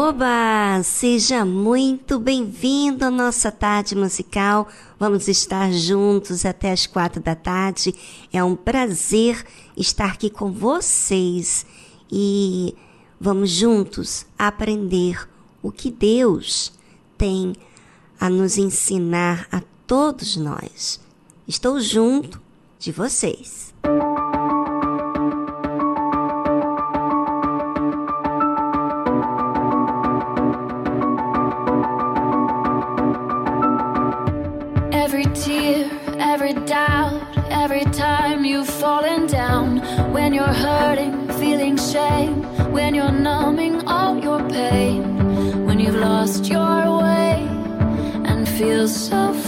Oba! Seja muito bem-vindo à nossa tarde musical. Vamos estar juntos até as quatro da tarde. É um prazer estar aqui com vocês e vamos juntos aprender o que Deus tem a nos ensinar a todos nós. Estou junto de vocês. every time you've fallen down. When you're hurting, feeling shame. When you're numbing all your pain. When you've lost your way and feel so.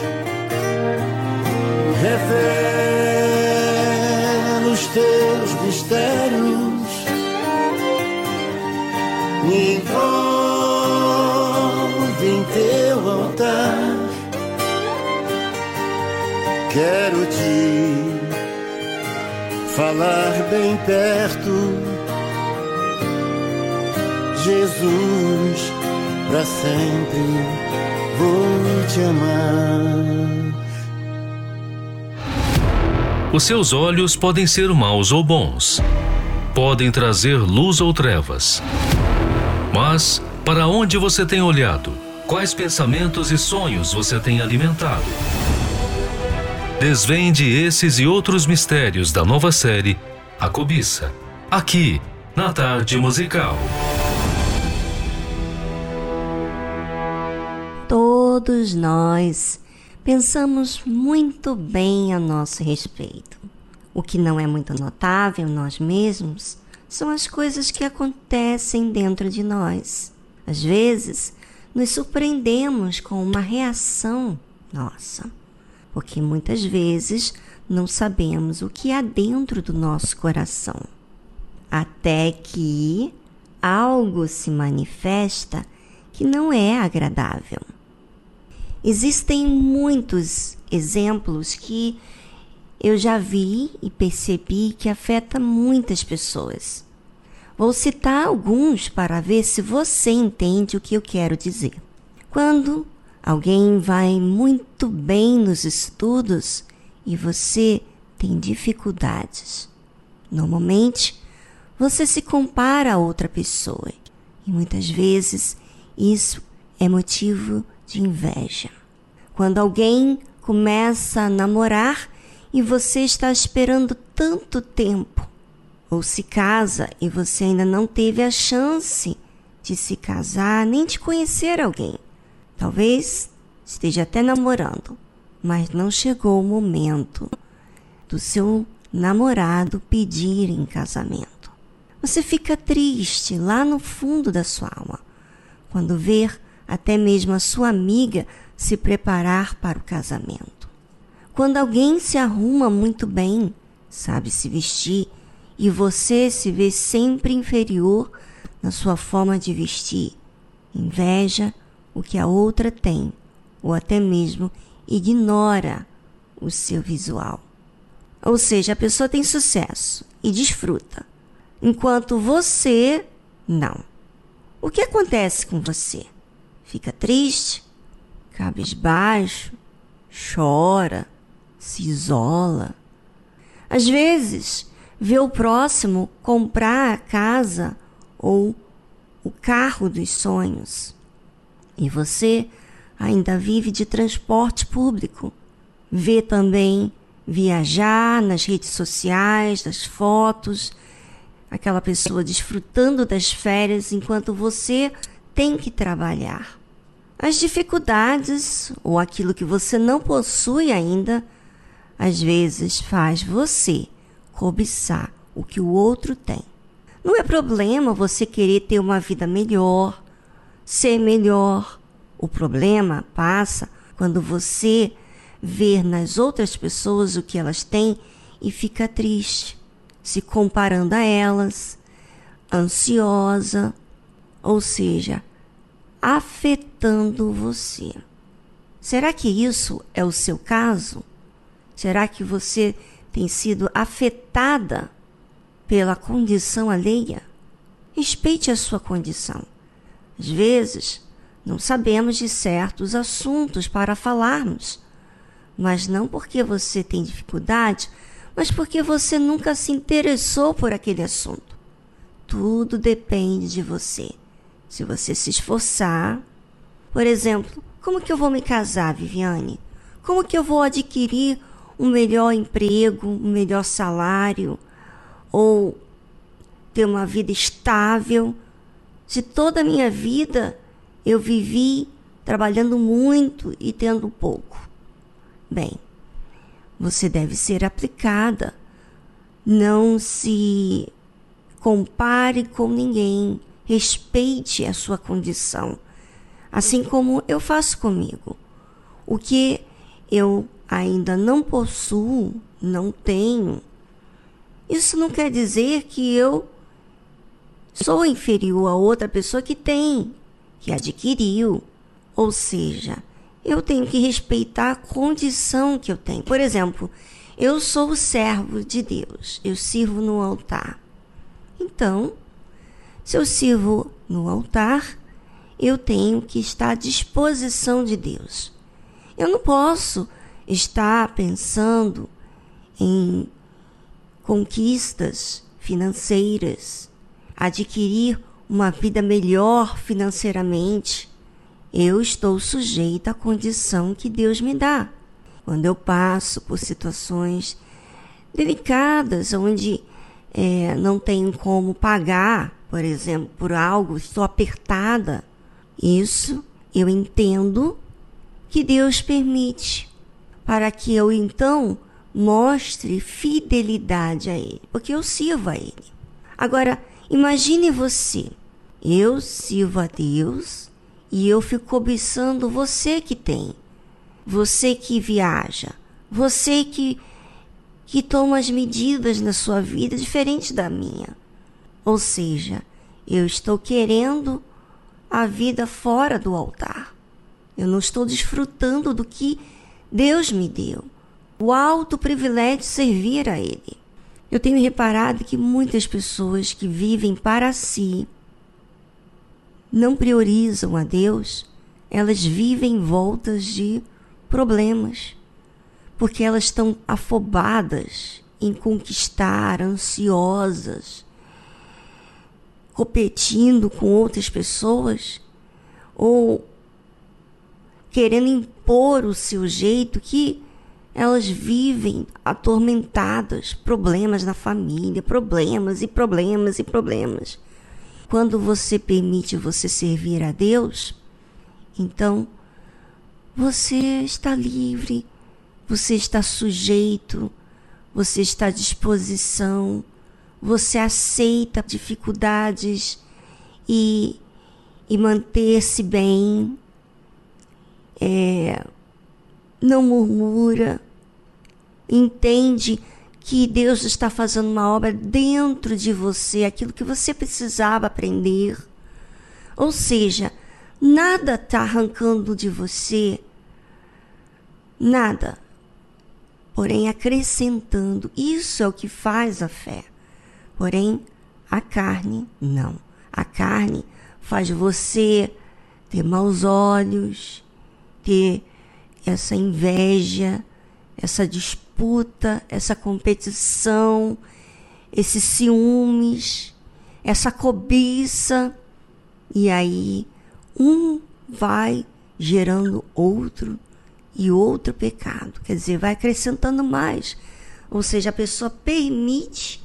revela os teus mistérios, me envolve em teu altar. Quero te falar bem perto, Jesus, para sempre vou te amar. Os seus olhos podem ser maus ou bons, podem trazer luz ou trevas. Mas, para onde você tem olhado? Quais pensamentos e sonhos você tem alimentado? Desvende esses e outros mistérios da nova série A Cobiça, aqui na Tarde Musical. Todos nós pensamos muito bem a nosso respeito. O que não é muito notável nós mesmos são as coisas que acontecem dentro de nós. Às vezes, nos surpreendemos com uma reação nossa, porque muitas vezes não sabemos o que há dentro do nosso coração. Até que algo se manifesta que não é agradável. Existem muitos exemplos que eu já vi e percebi que afeta muitas pessoas. Vou citar alguns para ver se você entende o que eu quero dizer. Quando alguém vai muito bem nos estudos e você tem dificuldades, normalmente você se compara a outra pessoa e muitas vezes isso é motivo de inveja. Quando alguém começa a namorar e você está esperando tanto tempo. Ou se casa e você ainda não teve a chance de se casar nem de conhecer alguém. Talvez esteja até namorando, mas não chegou o momento do seu namorado pedir em casamento. Você fica triste lá no fundo da sua alma quando ver até mesmo a sua amiga se preparar para o casamento. Quando alguém se arruma muito bem, sabe se vestir, e você se vê sempre inferior na sua forma de vestir, inveja o que a outra tem, ou até mesmo ignora o seu visual. Ou seja, a pessoa tem sucesso e desfruta, enquanto você não. O que acontece com você? Fica triste? Cabisbaixo? Chora? Se isola? Às vezes, vê o próximo comprar a casa ou o carro dos sonhos e você ainda vive de transporte público. Vê também viajar nas redes sociais, das fotos, aquela pessoa desfrutando das férias enquanto você tem que trabalhar. As dificuldades ou aquilo que você não possui ainda, às vezes faz você cobiçar o que o outro tem. Não é problema você querer ter uma vida melhor, ser melhor. O problema passa quando você vê nas outras pessoas o que elas têm e fica triste se comparando a elas, ansiosa, ou seja, afetando você. Será que isso é o seu caso? Será que você tem sido afetada pela condição alheia? Respeite a sua condição. Às vezes, não sabemos de certos assuntos para falarmos, mas não porque você tem dificuldade mas porque você nunca se interessou por aquele assunto. Tudo depende de você. Se você se esforçar, por exemplo, como que eu vou me casar, Viviane? Como que eu vou adquirir um melhor emprego, um melhor salário ou ter uma vida estável? Se toda a minha vida eu vivi trabalhando muito e tendo pouco. Bem, você deve ser aplicada. Não se compare com ninguém. Respeite a sua condição, assim como eu faço comigo. O que eu ainda não possuo, não tenho, isso não quer dizer que eu sou inferior a outra pessoa que tem, que adquiriu. Ou seja, eu tenho que respeitar a condição que eu tenho. Por exemplo, eu sou o servo de Deus, eu sirvo no altar. Então, se eu sirvo no altar, eu tenho que estar à disposição de Deus. Eu não posso estar pensando em conquistas financeiras, adquirir uma vida melhor financeiramente eu estou sujeita à condição que Deus me dá. Quando eu passo por situações delicadas, onde é, não tenho como pagar, por exemplo, por algo, estou apertada, isso eu entendo que Deus permite, para que eu então mostre fidelidade a Ele, porque eu sirvo a Ele. Agora, imagine você, eu sirvo a Deus e eu fico cobiçando você que tem, você que viaja, você que, que toma as medidas na sua vida diferente da minha. Ou seja, eu estou querendo a vida fora do altar. Eu não estou desfrutando do que Deus me deu. O alto privilégio de servir a Ele. Eu tenho reparado que muitas pessoas que vivem para si, não priorizam a Deus, elas vivem voltas de problemas, porque elas estão afobadas em conquistar, ansiosas, competindo com outras pessoas ou querendo impor o seu jeito que elas vivem atormentadas, problemas na família, problemas e problemas e problemas. Quando você permite você servir a Deus, então você está livre, você está sujeito, você está à disposição, você aceita dificuldades e, e manter-se bem, é, não murmura, entende que Deus está fazendo uma obra dentro de você, aquilo que você precisava aprender. Ou seja, nada está arrancando de você, nada, porém acrescentando. Isso é o que faz a fé. Porém, a carne não. A carne faz você ter maus olhos, ter essa inveja, essa disputa, essa competição, esses ciúmes, essa cobiça. E aí um vai gerando outro e outro pecado. Quer dizer, vai acrescentando mais. Ou seja, a pessoa permite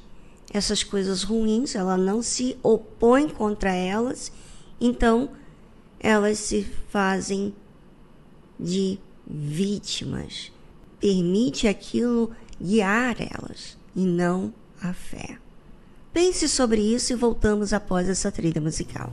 essas coisas ruins, ela não se opõe contra elas, então elas se fazem de vítimas. Permite aquilo guiar elas e não a fé. Pense sobre isso e voltamos após essa trilha musical.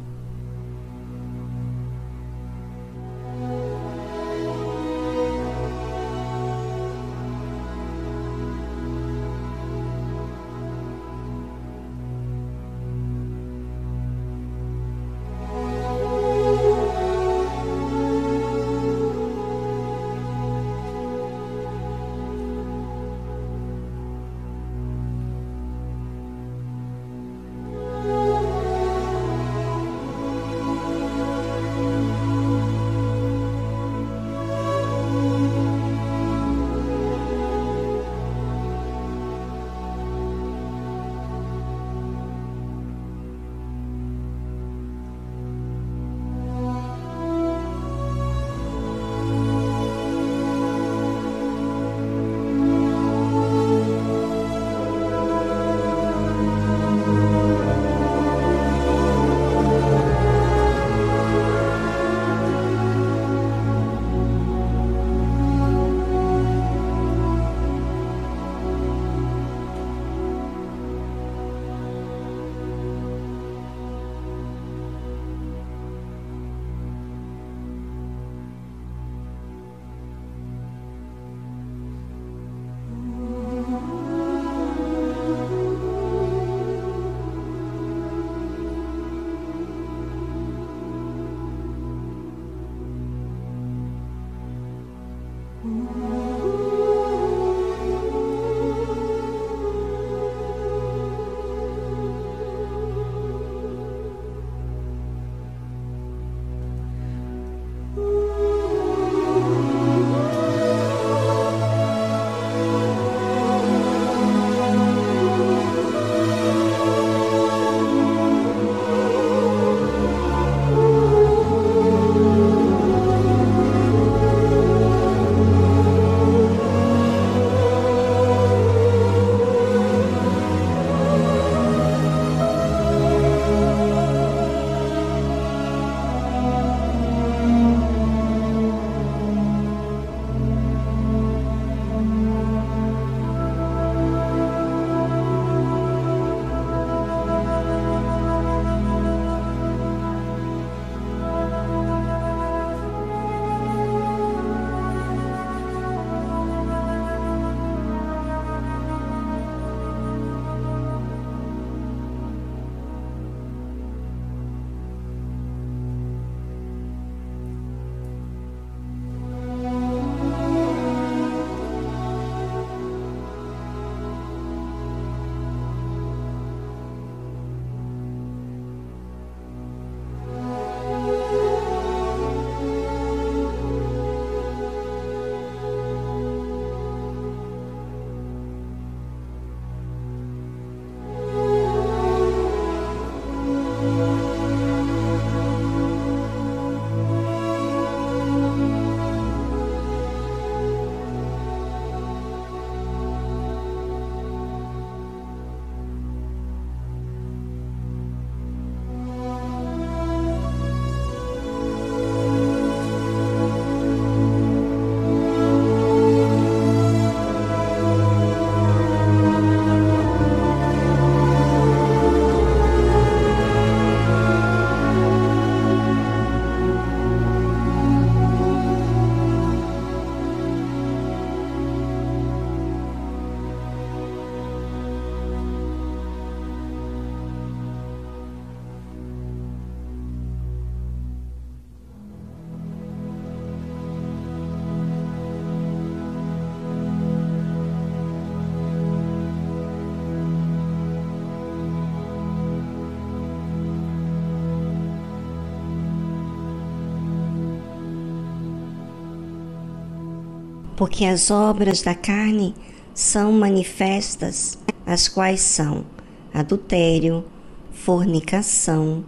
Porque as obras da carne são manifestas, as quais são adultério, fornicação,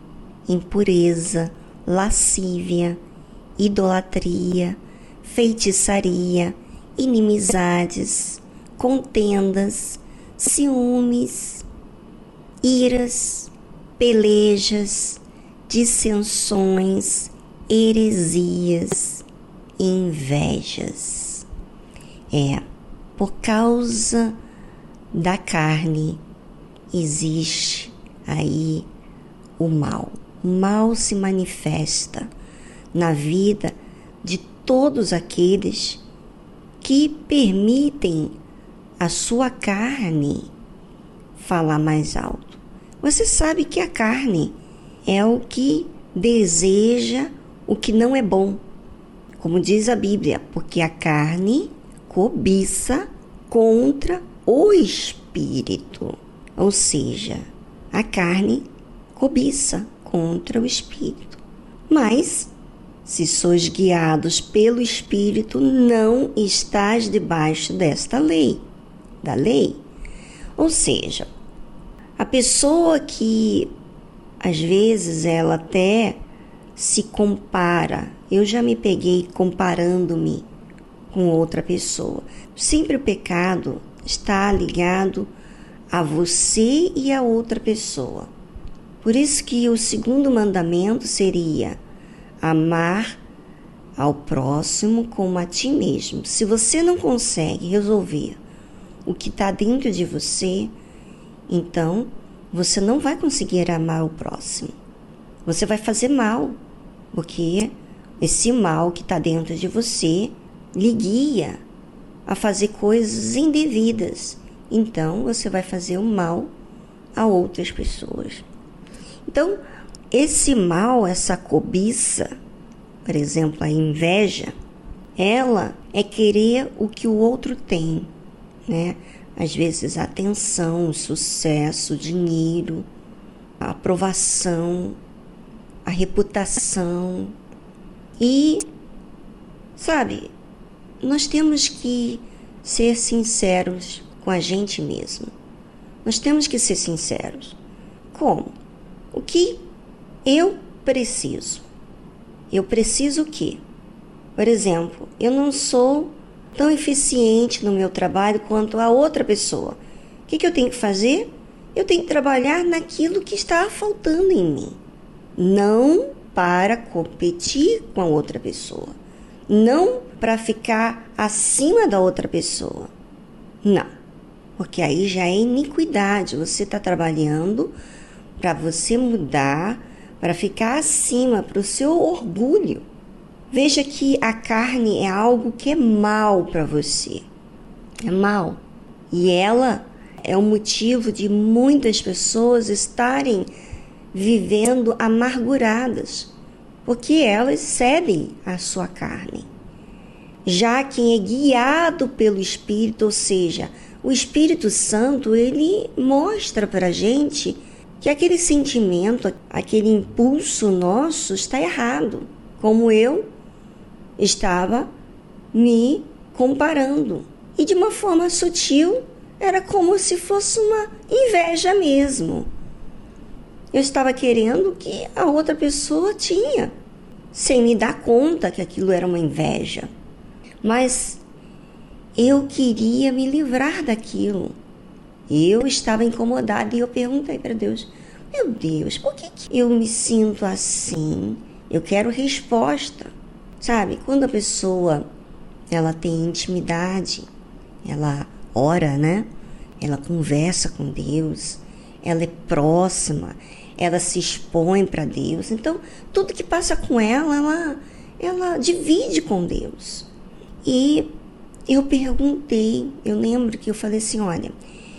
impureza, lascívia, idolatria, feitiçaria, inimizades, contendas, ciúmes, iras, pelejas, dissensões, heresias, invejas. É, por causa da carne existe aí o mal. O mal se manifesta na vida de todos aqueles que permitem a sua carne falar mais alto. Você sabe que a carne é o que deseja o que não é bom. Como diz a Bíblia, porque a carne cobiça contra o espírito. Ou seja, a carne cobiça contra o espírito. Mas, se sois guiados pelo espírito, não estás debaixo desta lei, da lei. Ou seja, a pessoa que às vezes ela até se compara, eu já me peguei comparando-me com outra pessoa. Sempre o pecado está ligado a você e a outra pessoa. Por isso que o segundo mandamento seria amar ao próximo como a ti mesmo. Se você não consegue resolver o que está dentro de você, então você não vai conseguir amar o próximo. Você vai fazer mal, porque esse mal que está dentro de você lhe guia a fazer coisas indevidas então você vai fazer o mal a outras pessoas. Então, esse mal, essa cobiça, por exemplo, a inveja, ela é querer o que o outro tem, né? Às vezes atenção, sucesso, dinheiro, a aprovação, a reputação. E, sabe, nós temos que ser sinceros com a gente mesmo. Nós temos que ser sinceros. Como? O que eu preciso? Eu preciso o quê? Por exemplo, eu não sou tão eficiente no meu trabalho quanto a outra pessoa. O que, que eu tenho que fazer? Eu tenho que trabalhar naquilo que está faltando em mim. Não para competir com a outra pessoa. Não para ficar acima da outra pessoa. Não porque aí já é iniquidade. Você está trabalhando para você mudar, para ficar acima, para o seu orgulho. Veja que a carne é algo que é mal para você. É mal. E ela é o motivo de muitas pessoas estarem vivendo amarguradas, porque elas cedem à sua carne. Já quem é guiado pelo Espírito, ou seja, o Espírito Santo ele mostra para a gente que aquele sentimento, aquele impulso nosso está errado, como eu estava me comparando. E de uma forma sutil, era como se fosse uma inveja mesmo. Eu estava querendo que a outra pessoa tinha, sem me dar conta que aquilo era uma inveja. Mas eu queria me livrar daquilo. Eu estava incomodada e eu perguntei para Deus: Meu Deus, por que, que eu me sinto assim? Eu quero resposta. Sabe, quando a pessoa ela tem intimidade, ela ora, né? Ela conversa com Deus, ela é próxima, ela se expõe para Deus. Então, tudo que passa com ela, ela, ela divide com Deus. E eu perguntei, eu lembro que eu falei assim: olha,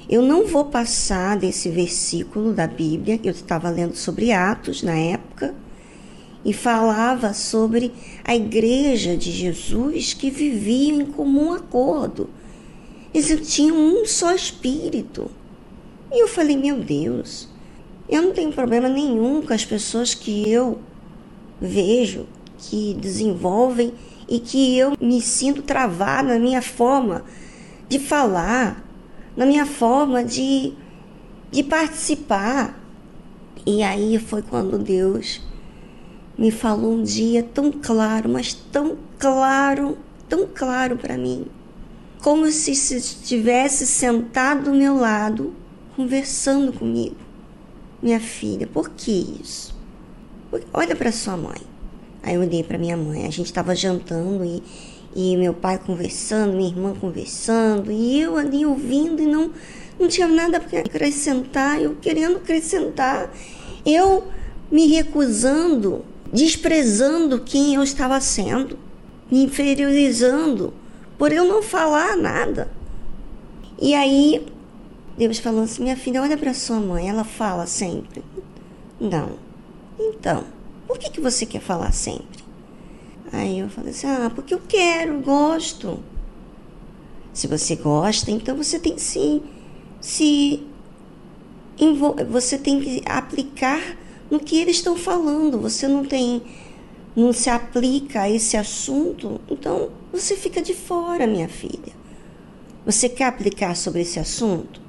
eu não vou passar desse versículo da Bíblia, eu estava lendo sobre Atos na época, e falava sobre a igreja de Jesus que vivia em comum acordo. Eles tinham um só espírito. E eu falei: meu Deus, eu não tenho problema nenhum com as pessoas que eu vejo que desenvolvem e que eu me sinto travada na minha forma de falar, na minha forma de, de participar. E aí foi quando Deus me falou um dia tão claro, mas tão claro, tão claro para mim, como se estivesse sentado do meu lado, conversando comigo. Minha filha, por que isso? Olha para sua mãe. Aí eu olhei para minha mãe. A gente estava jantando e, e meu pai conversando, minha irmã conversando, e eu ali ouvindo e não, não tinha nada para acrescentar, eu querendo acrescentar. Eu me recusando desprezando quem eu estava sendo, me inferiorizando por eu não falar nada. E aí Deus falou assim: minha filha, olha para sua mãe, ela fala sempre. Não. Então, por que, que você quer falar sempre? Aí eu falei assim: ah, porque eu quero, gosto. Se você gosta, então você tem sim se você tem que aplicar no que eles estão falando. Você não tem, não se aplica a esse assunto, então você fica de fora, minha filha. Você quer aplicar sobre esse assunto?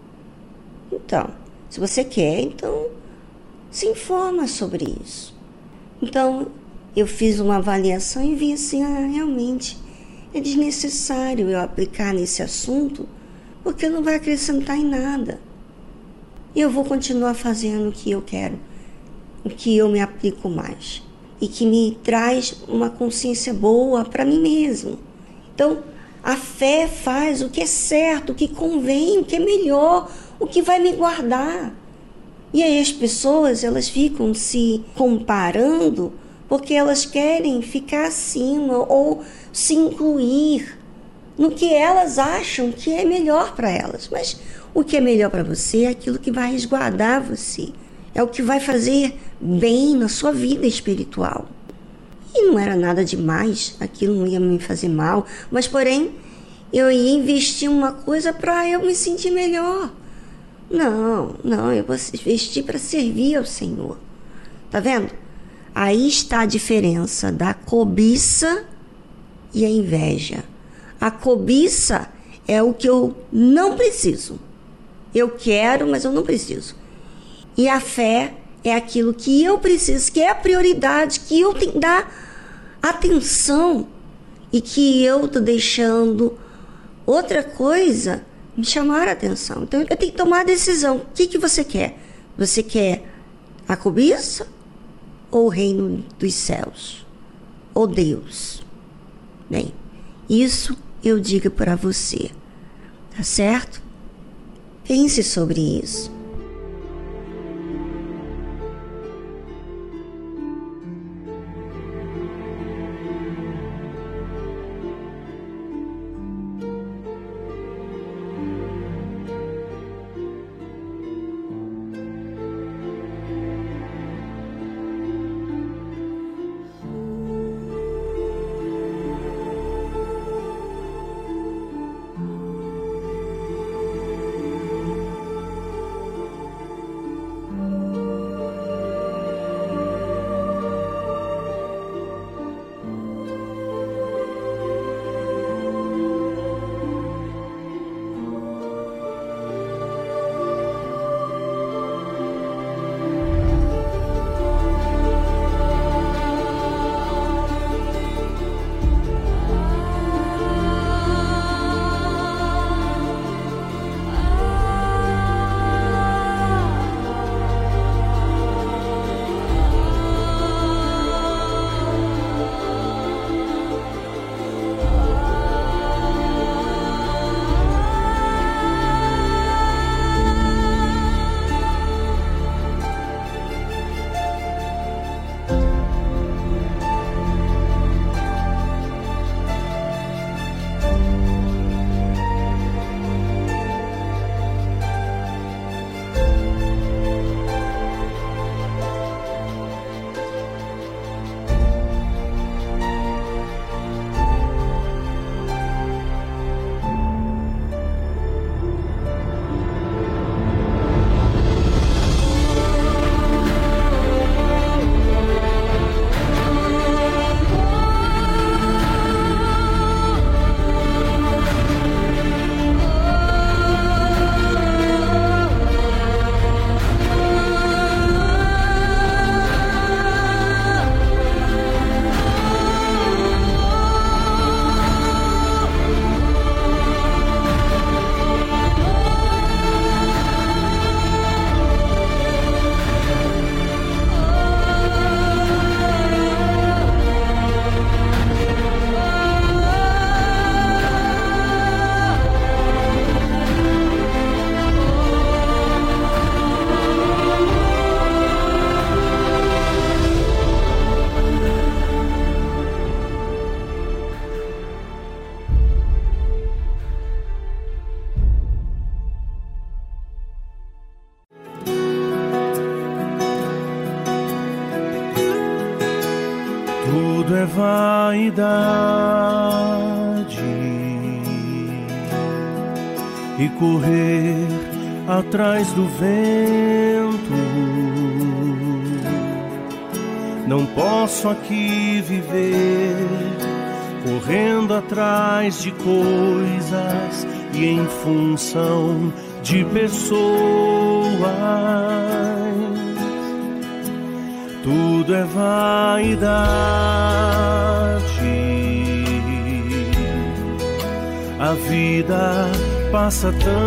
Então, se você quer, então se informa sobre isso. Então, eu fiz uma avaliação e vi assim, ah, realmente é desnecessário eu aplicar nesse assunto, porque não vai acrescentar em nada. E eu vou continuar fazendo o que eu quero o que eu me aplico mais e que me traz uma consciência boa para mim mesmo. Então, a fé faz o que é certo, o que convém, o que é melhor, o que vai me guardar. E aí as pessoas, elas ficam se comparando porque elas querem ficar acima ou se incluir no que elas acham que é melhor para elas. Mas o que é melhor para você é aquilo que vai resguardar você é o que vai fazer bem na sua vida espiritual. E não era nada demais, aquilo não ia me fazer mal, mas porém eu ia investir uma coisa para eu me sentir melhor. Não, não, eu vou investir para servir ao Senhor. Tá vendo? Aí está a diferença da cobiça e a inveja. A cobiça é o que eu não preciso. Eu quero, mas eu não preciso. E a fé é aquilo que eu preciso, que é a prioridade, que eu tenho que dar atenção e que eu estou deixando outra coisa me chamar a atenção. Então eu tenho que tomar a decisão. O que, que você quer? Você quer a cobiça ou o reino dos céus? Ou Deus? Bem, isso eu digo para você, tá certo? Pense sobre isso. Do vento. Não posso aqui viver correndo atrás de coisas e em função de pessoas. Tudo é vaidade. A vida passa tão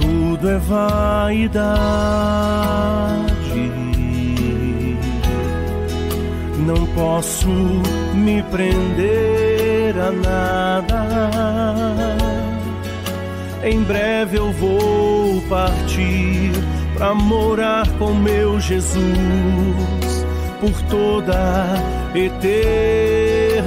Tudo é vaidade. Não posso me prender a nada em breve eu vou partir para morar com meu Jesus por toda eternidade.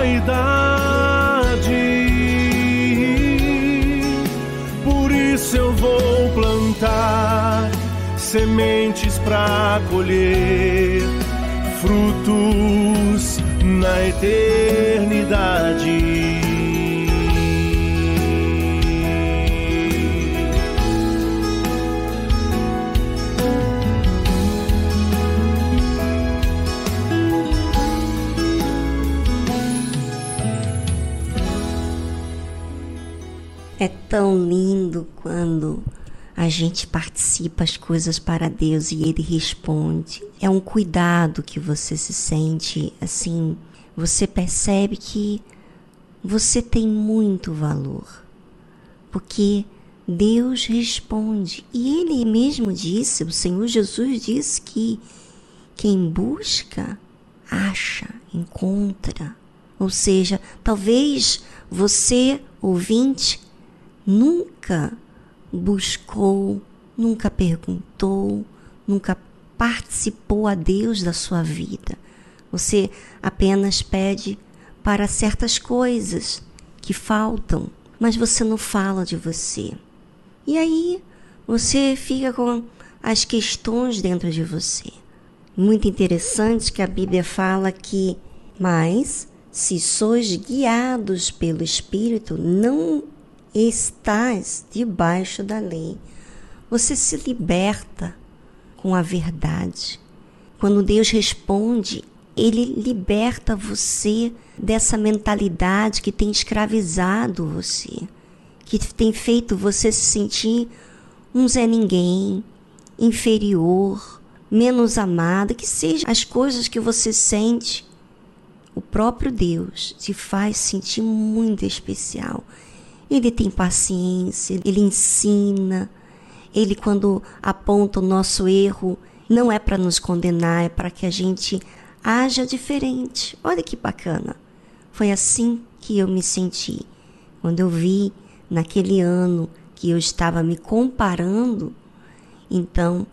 Vaidade. Por isso eu vou plantar sementes para colher frutos na eternidade. Tão lindo quando a gente participa as coisas para Deus e Ele responde. É um cuidado que você se sente assim, você percebe que você tem muito valor, porque Deus responde. E Ele mesmo disse, o Senhor Jesus disse que quem busca, acha, encontra. Ou seja, talvez você, ouvinte, nunca buscou, nunca perguntou, nunca participou a Deus da sua vida. Você apenas pede para certas coisas que faltam, mas você não fala de você. E aí você fica com as questões dentro de você. Muito interessante que a Bíblia fala que, mas se sois guiados pelo Espírito, não estás debaixo da lei. Você se liberta com a verdade. Quando Deus responde, ele liberta você dessa mentalidade que tem escravizado você, que tem feito você se sentir um Zé Ninguém, inferior, menos amado, que seja as coisas que você sente. O próprio Deus te faz sentir muito especial. Ele tem paciência, ele ensina. Ele, quando aponta o nosso erro, não é para nos condenar, é para que a gente haja diferente. Olha que bacana. Foi assim que eu me senti. Quando eu vi naquele ano que eu estava me comparando, então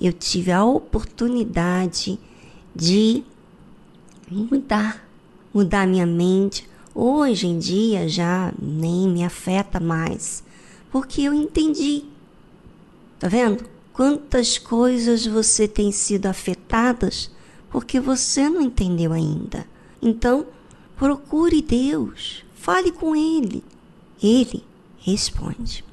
eu tive a oportunidade de mudar, mudar minha mente, Hoje em dia já nem me afeta mais, porque eu entendi. Tá vendo? quantas coisas você tem sido afetadas porque você não entendeu ainda. Então, procure Deus, fale com Ele. Ele responde.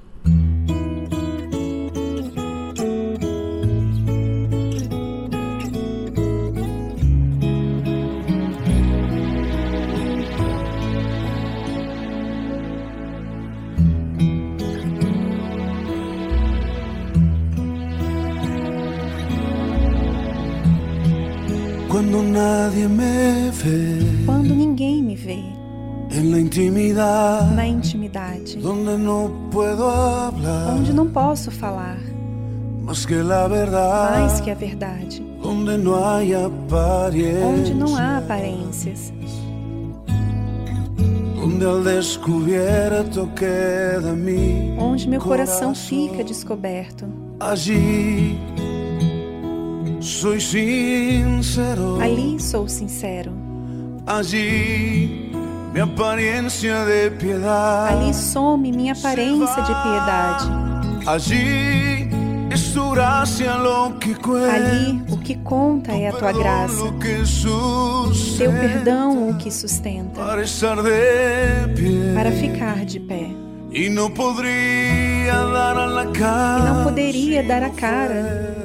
Cuando nadie me ve. Quando ninguém me vê. En la intimidad. Na intimidade. Donde no puedo hablar. Onde não posso falar. Más que. Mais que a verdade. Onde não há aparências. Onde não há aparências. Onde queda mi Onde meu coração corazón. fica descoberto. Allí soy sincero. Ali sou sincero. Allí mi apariencia de piedad. Ali some minha aparência de piedade. Allí es tu gracia lo que cuenta. Ali o que conta é a tua graça. Teu perdão o que sustenta. Para estar de pie. Para ficar de pé. E não poderia dar a cara.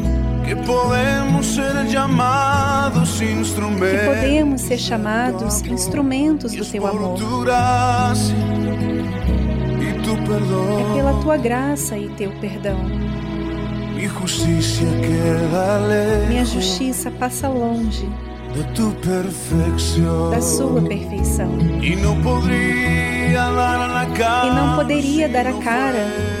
que podemos ser llamados que instrumentos ser chamados instrumentos do teu amor. É pela tua graça e teu perdão. Minha justiça passa longe de tu perfección da sua perfeição. E não poderia dar a cara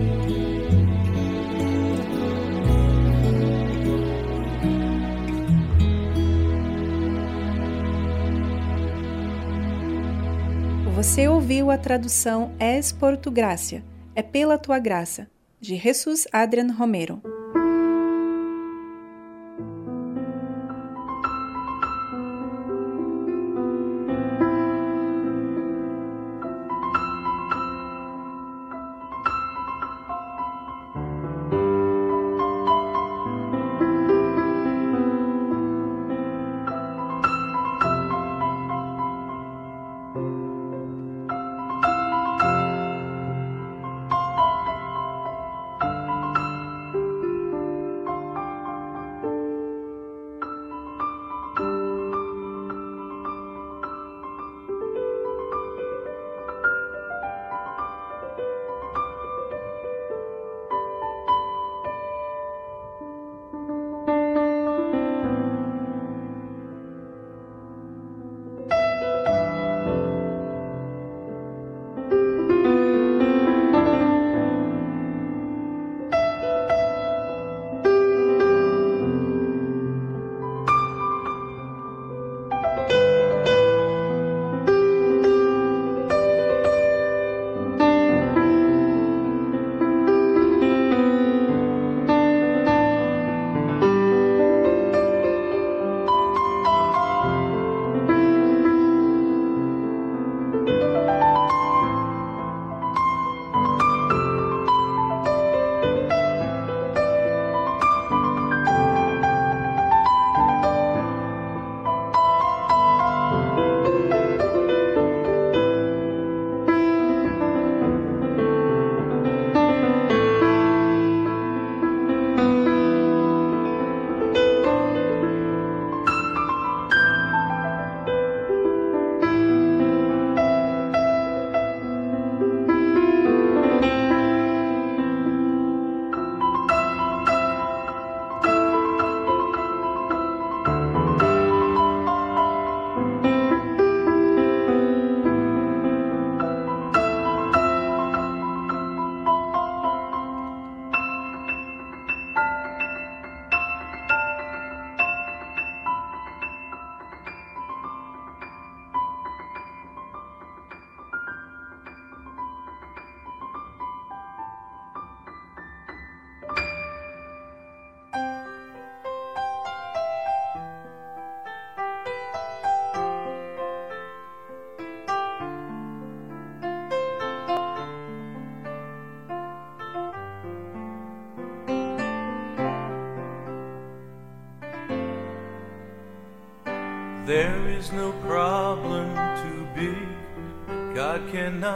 Você ouviu a tradução Es por tu gracia, é pela tua graça, de Jesus Adrian Romero.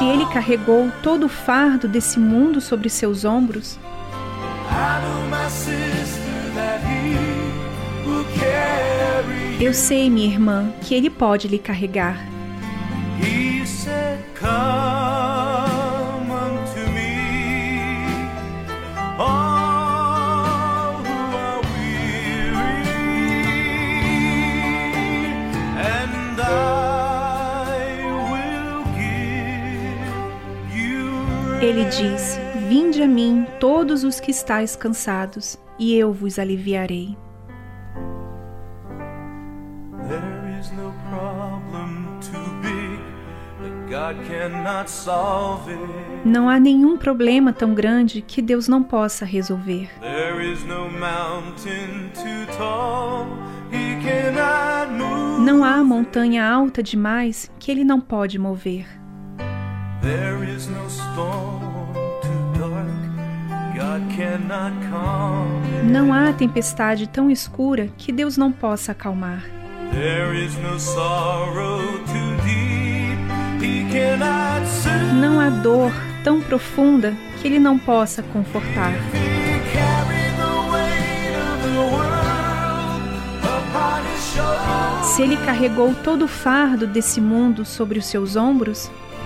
Se Ele carregou todo o fardo desse mundo sobre seus ombros, eu sei, minha irmã, que Ele pode lhe carregar. He said, Come Ele disse: Vinde a mim, todos os que estáis cansados, e eu vos aliviarei. There is no problem too big that God cannot solve it. Não há nenhum problema tão grande que Deus não possa resolver. There is no mountain too tall he cannot move. Não há montanha alta demais que Ele não pode mover. There is no storm too dark God cannot calm. it. Não há tempestade tão escura que Deus não possa acalmar. There is no sorrow too deep he cannot soothe. Não há dor tão profunda que Ele não possa confortar. Se Ele carregou todo o fardo desse mundo sobre os seus ombros,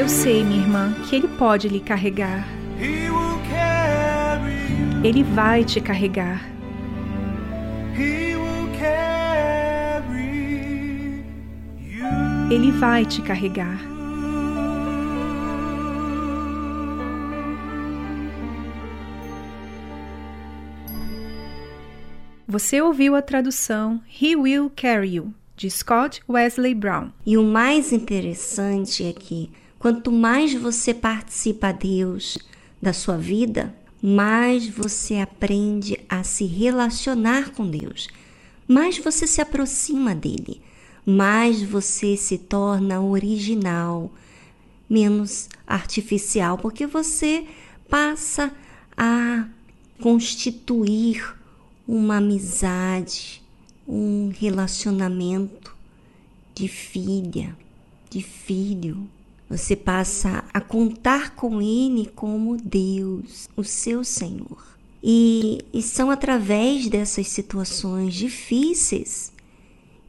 eu sei, minha irmã, que Ele pode lhe carregar. Ele vai te carregar. Ele vai te carregar. Você ouviu a tradução He Will Carry You, de Scott Wesley Brown. E o mais interessante é que quanto mais você participa a Deus da sua vida, mais você aprende a se relacionar com Deus, mais você se aproxima dele, mais você se torna original, menos artificial, porque você passa a constituir uma amizade, um relacionamento de filha, de filho. Você passa a contar com Ele como Deus, o seu Senhor. E, e são através dessas situações difíceis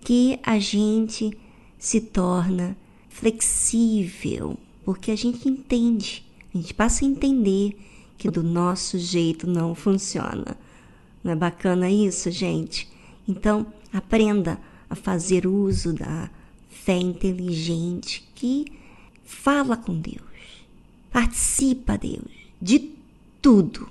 que a gente se torna flexível, porque a gente entende, a gente passa a entender que do nosso jeito não funciona. Não é bacana isso, gente? Então, aprenda a fazer uso da fé inteligente que fala com Deus, participa, Deus, de tudo.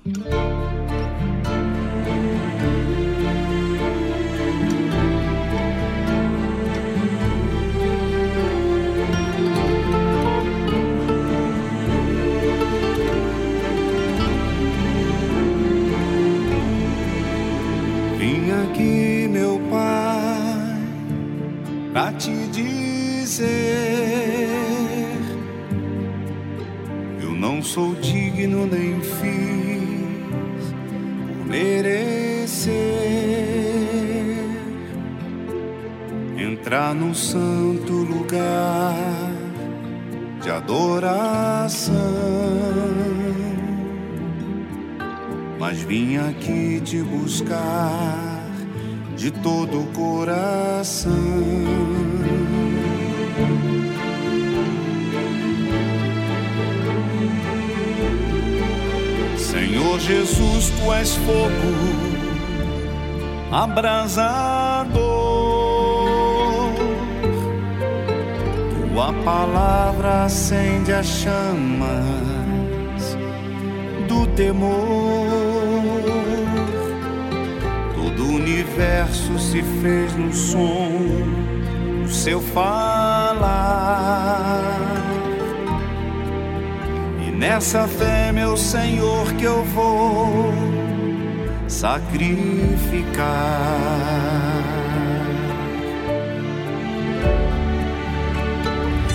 Vim aqui, meu Pai, pra te dizer: não sou digno nem fiz por merecer entrar no santo lugar de adoração mas vim aqui te buscar de todo o coração. Senhor Jesus, tu és fogo abrasador, tua palavra acende as chamas do temor. Todo o universo se fez no som do seu falar. Nessa fé, meu Senhor, que eu vou sacrificar.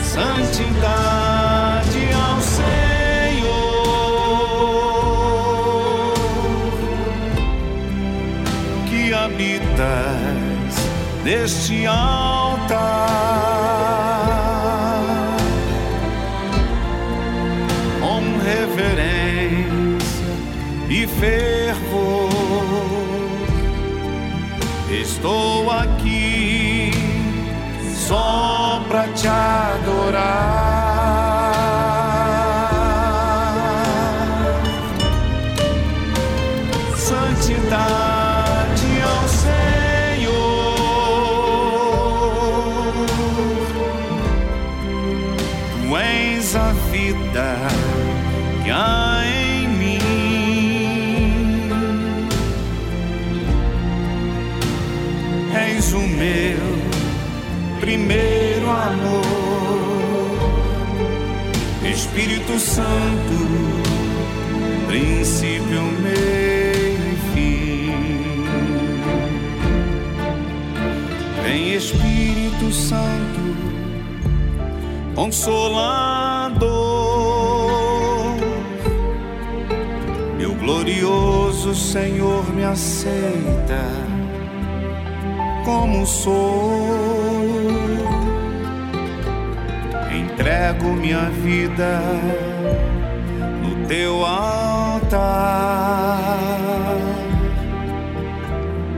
Santidade ao Senhor que habitas neste altar e fervor. Estou aqui só pra te adorar. Espírito Santo, princípio, meio e fim. Vem Espírito Santo, Consolador, meu glorioso Senhor me aceita como sou. Entrego minha vida teu altar.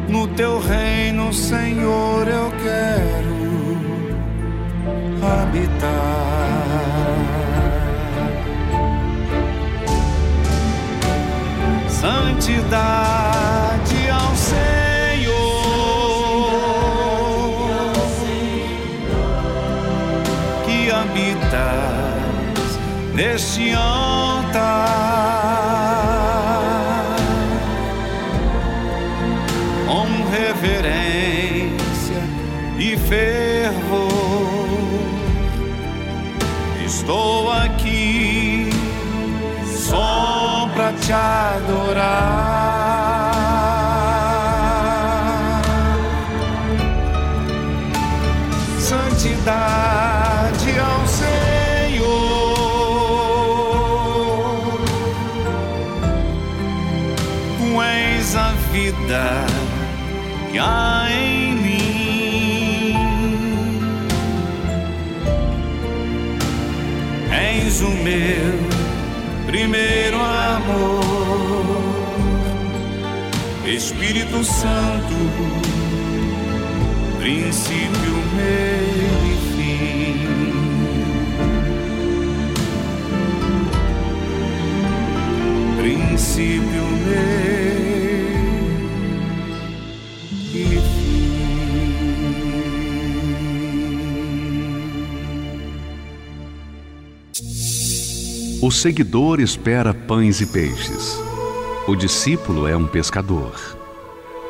No teu reino, Senhor, eu quero habitar. Santidade ao Senhor. neste altar te adorar. Santidade ao Senhor, tu és a vida que há Espírito Santo, princípio, meio e fim. Princípio, meio e fim. O seguidor espera pães e peixes. O discípulo é um pescador.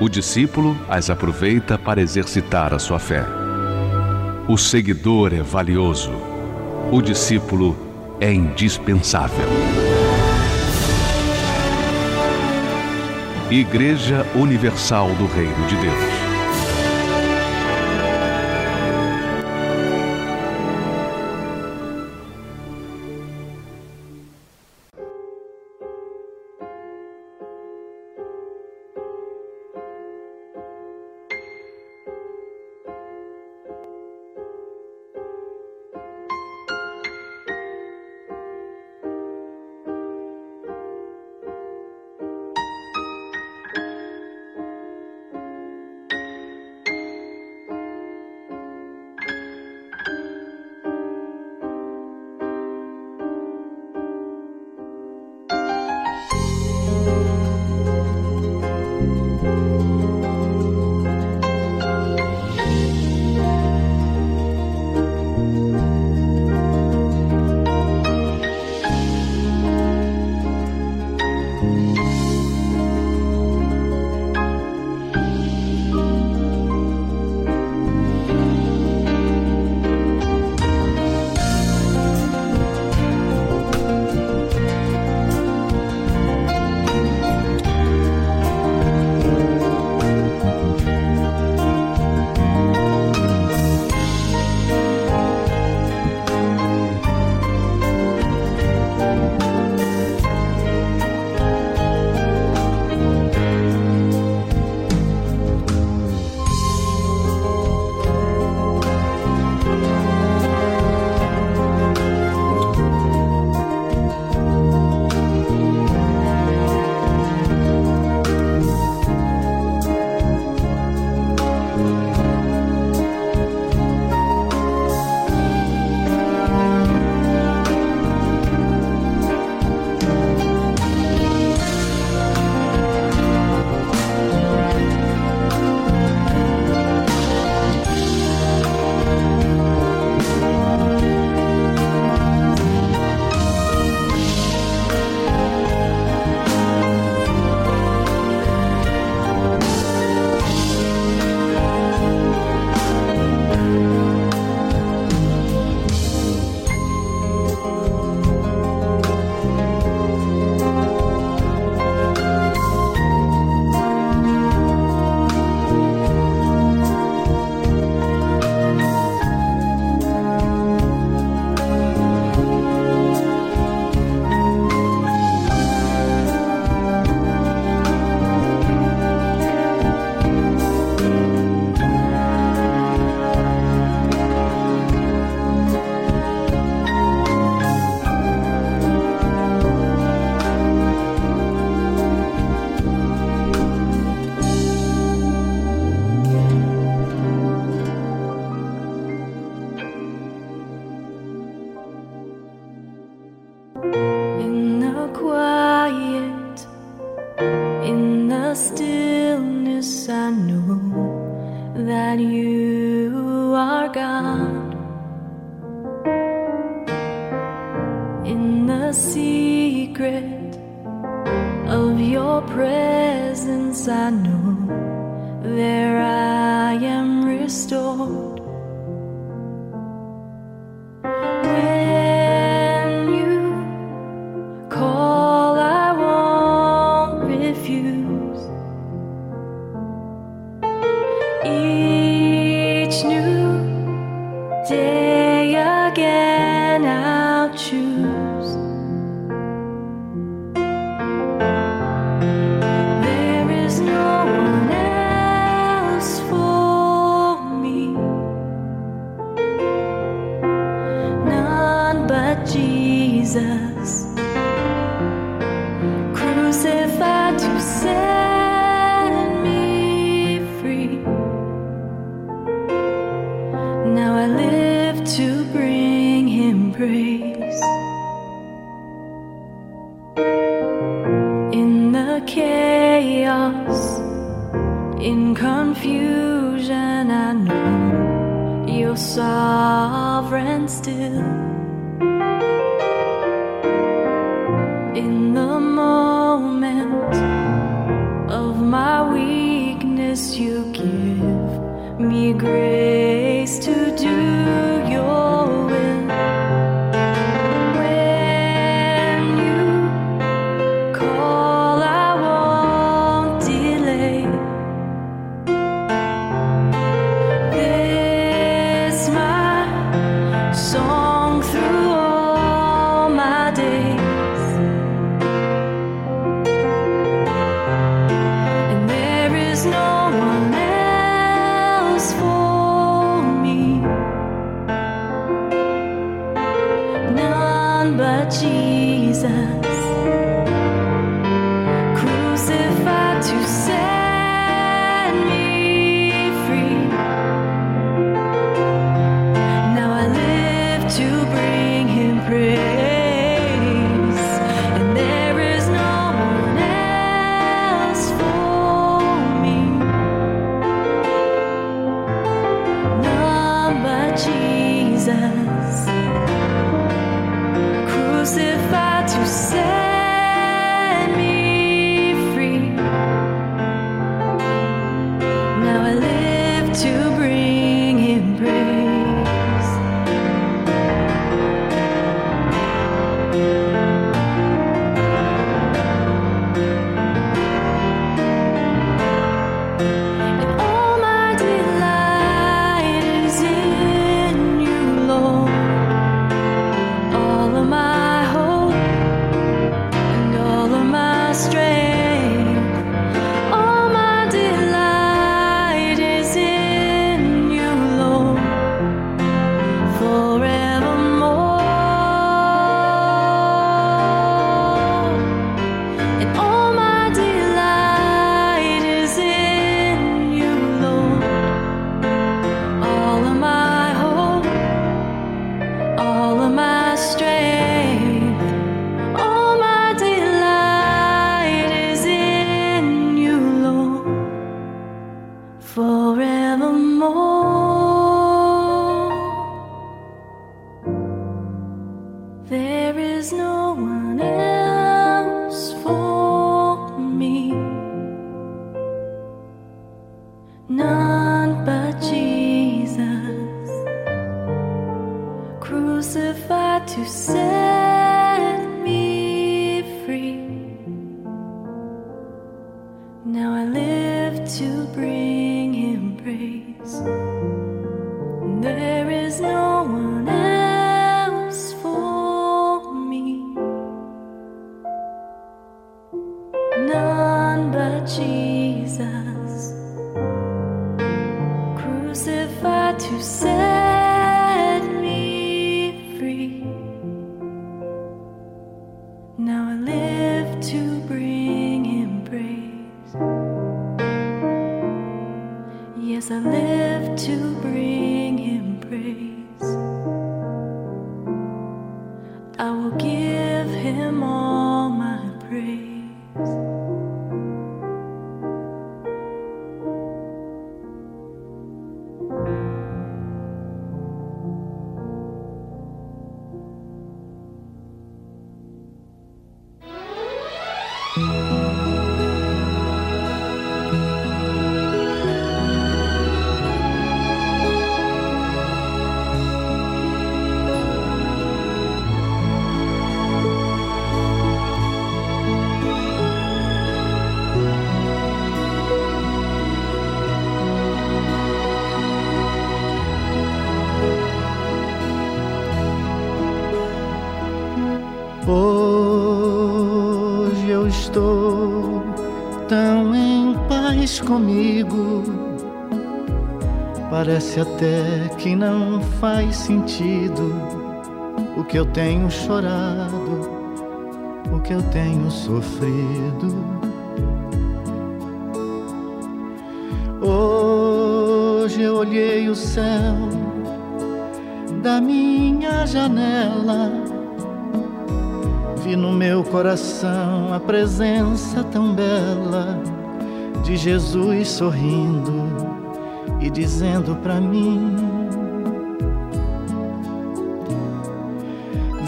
O discípulo as aproveita para exercitar a sua fé. O seguidor é valioso. O discípulo é indispensável. Igreja Universal do Reino de Deus. I know where I am restored. sentido o que eu tenho chorado, o que eu tenho sofrido. Hoje eu olhei o céu da minha janela, vi no meu coração a presença tão bela de Jesus sorrindo e dizendo para mim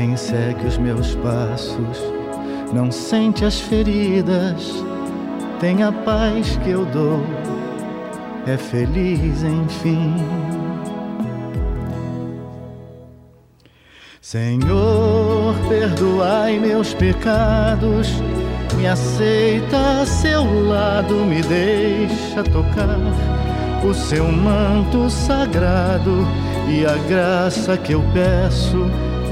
Quem segue os meus passos não sente as feridas, tem a paz que eu dou, é feliz enfim. Senhor, perdoai meus pecados, me aceita a seu lado, me deixa tocar o seu manto sagrado e a graça que eu peço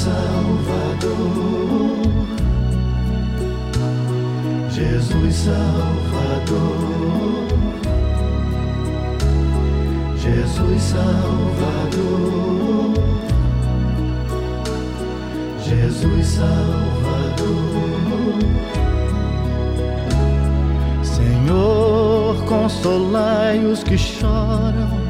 Salvador, Jesus Salvador, Jesus Salvador, Jesus Salvador. Senhor, consolai os que choram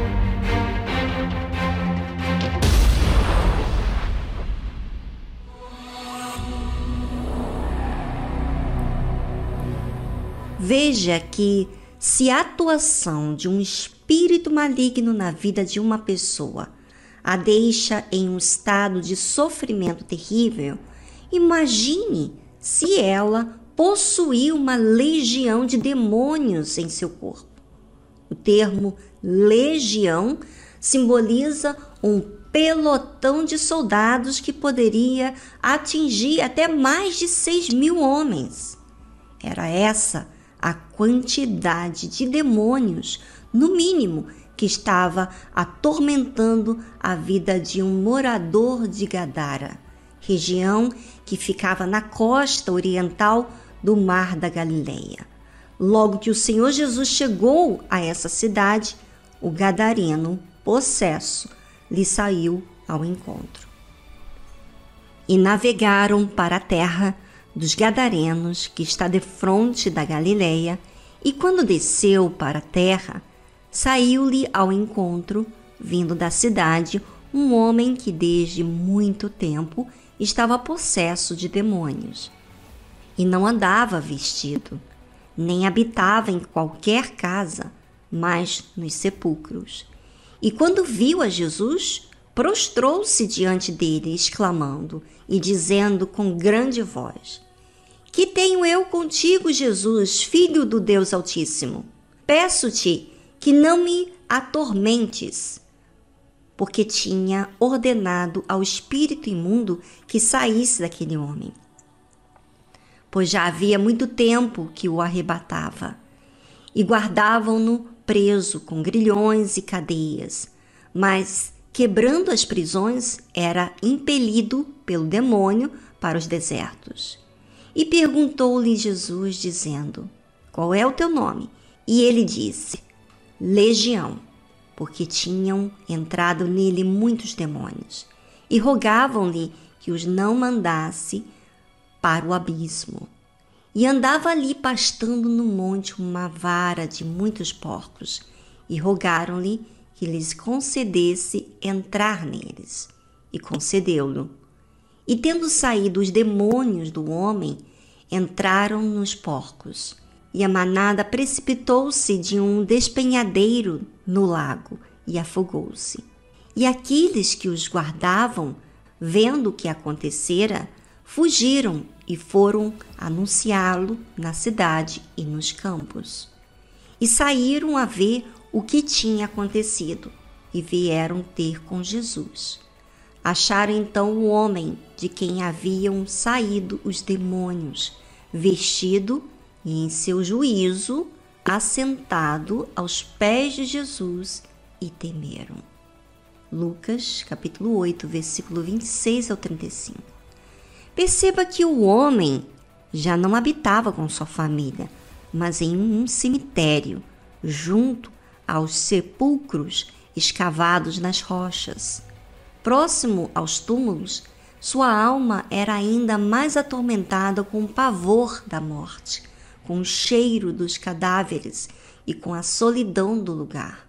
Veja que se a atuação de um espírito maligno na vida de uma pessoa a deixa em um estado de sofrimento terrível, imagine se ela possuir uma legião de demônios em seu corpo. O termo legião simboliza um pelotão de soldados que poderia atingir até mais de 6 mil homens. Era essa a quantidade de demônios, no mínimo, que estava atormentando a vida de um morador de Gadara, região que ficava na costa oriental do Mar da Galileia. Logo que o Senhor Jesus chegou a essa cidade, o gadareno, possesso, lhe saiu ao encontro. E navegaram para a terra dos Gadarenos, que está defronte da Galileia, e quando desceu para a terra, saiu-lhe ao encontro, vindo da cidade, um homem que desde muito tempo estava possesso de demônios. E não andava vestido, nem habitava em qualquer casa, mas nos sepulcros. E quando viu a Jesus, prostrou-se diante dele, exclamando e dizendo com grande voz: Que tenho eu contigo, Jesus, filho do Deus Altíssimo? Peço-te que não me atormentes. Porque tinha ordenado ao espírito imundo que saísse daquele homem. Pois já havia muito tempo que o arrebatava, e guardavam-no preso com grilhões e cadeias, mas quebrando as prisões, era impelido pelo demônio para os desertos. E perguntou-lhe Jesus, dizendo: Qual é o teu nome? E ele disse: Legião, porque tinham entrado nele muitos demônios, e rogavam-lhe que os não mandasse para o abismo. E andava ali pastando no monte uma vara de muitos porcos, e rogaram-lhe que lhes concedesse entrar neles. E concedeu-lhe. E tendo saído os demônios do homem, entraram nos porcos. E a manada precipitou-se de um despenhadeiro no lago e afogou-se. E aqueles que os guardavam, vendo o que acontecera, fugiram e foram anunciá-lo na cidade e nos campos. E saíram a ver o que tinha acontecido e vieram ter com Jesus. Acharam então o homem de quem haviam saído os demônios, vestido e em seu juízo, assentado aos pés de Jesus e temeram. Lucas, capítulo 8, versículo 26 ao 35. Perceba que o homem já não habitava com sua família, mas em um cemitério, junto aos sepulcros escavados nas rochas. Próximo aos túmulos, sua alma era ainda mais atormentada com o pavor da morte, com o cheiro dos cadáveres e com a solidão do lugar.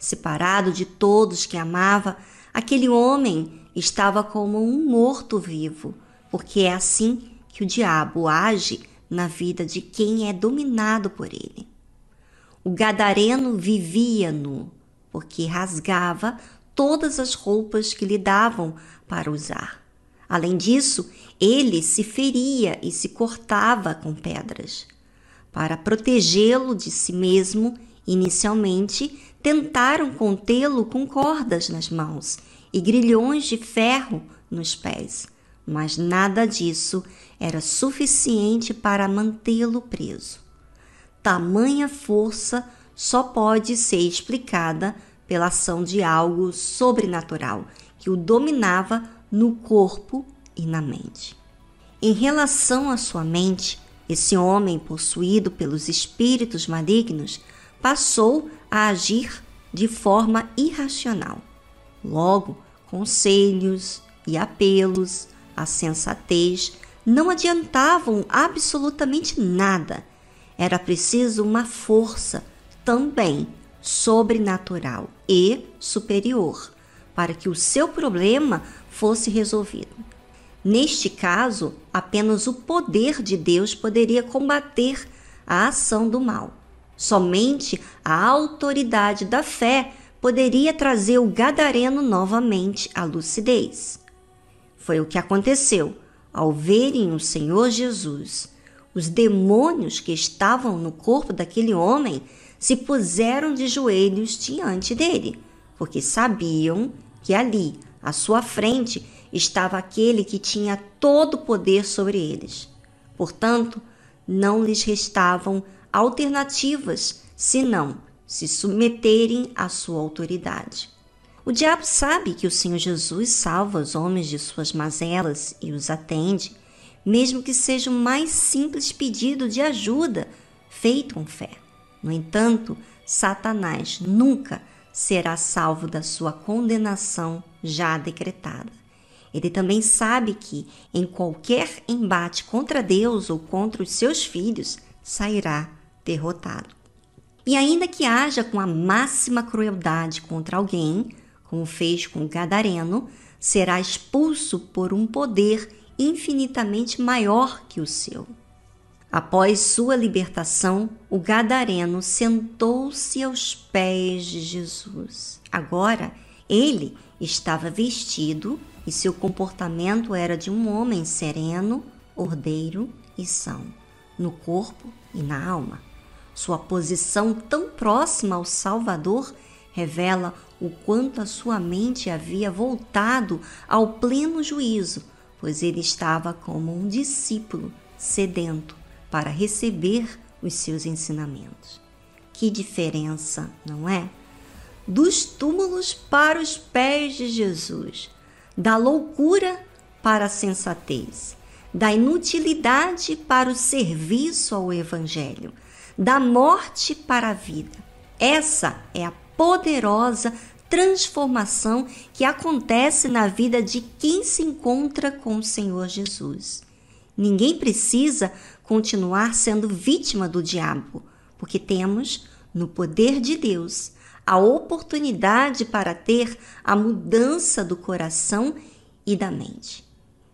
Separado de todos que amava, aquele homem estava como um morto-vivo, porque é assim que o diabo age na vida de quem é dominado por ele. O gadareno vivia nu, porque rasgava todas as roupas que lhe davam para usar. Além disso, ele se feria e se cortava com pedras. Para protegê-lo de si mesmo, inicialmente tentaram contê-lo com cordas nas mãos e grilhões de ferro nos pés mas nada disso era suficiente para mantê-lo preso. Tamanha força só pode ser explicada pela ação de algo sobrenatural que o dominava no corpo e na mente. Em relação à sua mente, esse homem possuído pelos espíritos malignos passou a agir de forma irracional. Logo, conselhos e apelos a sensatez não adiantavam absolutamente nada. Era preciso uma força também sobrenatural e superior para que o seu problema fosse resolvido. Neste caso, apenas o poder de Deus poderia combater a ação do mal. Somente a autoridade da fé poderia trazer o gadareno novamente à lucidez. Foi o que aconteceu ao verem o Senhor Jesus. Os demônios que estavam no corpo daquele homem se puseram de joelhos diante dele, porque sabiam que ali, à sua frente, estava aquele que tinha todo o poder sobre eles. Portanto, não lhes restavam alternativas senão se submeterem à sua autoridade. O diabo sabe que o Senhor Jesus salva os homens de suas mazelas e os atende, mesmo que seja o mais simples pedido de ajuda feito com fé. No entanto, Satanás nunca será salvo da sua condenação já decretada. Ele também sabe que, em qualquer embate contra Deus ou contra os seus filhos, sairá derrotado. E ainda que haja com a máxima crueldade contra alguém, como fez com Gadareno, será expulso por um poder infinitamente maior que o seu. Após sua libertação, o gadareno sentou-se aos pés de Jesus. Agora, ele estava vestido e seu comportamento era de um homem sereno, ordeiro e são, no corpo e na alma. Sua posição tão próxima ao Salvador revela o quanto a sua mente havia voltado ao pleno juízo, pois ele estava como um discípulo sedento para receber os seus ensinamentos. Que diferença, não é? Dos túmulos para os pés de Jesus, da loucura para a sensatez, da inutilidade para o serviço ao Evangelho, da morte para a vida. Essa é a poderosa transformação que acontece na vida de quem se encontra com o Senhor Jesus. Ninguém precisa continuar sendo vítima do diabo, porque temos, no poder de Deus, a oportunidade para ter a mudança do coração e da mente.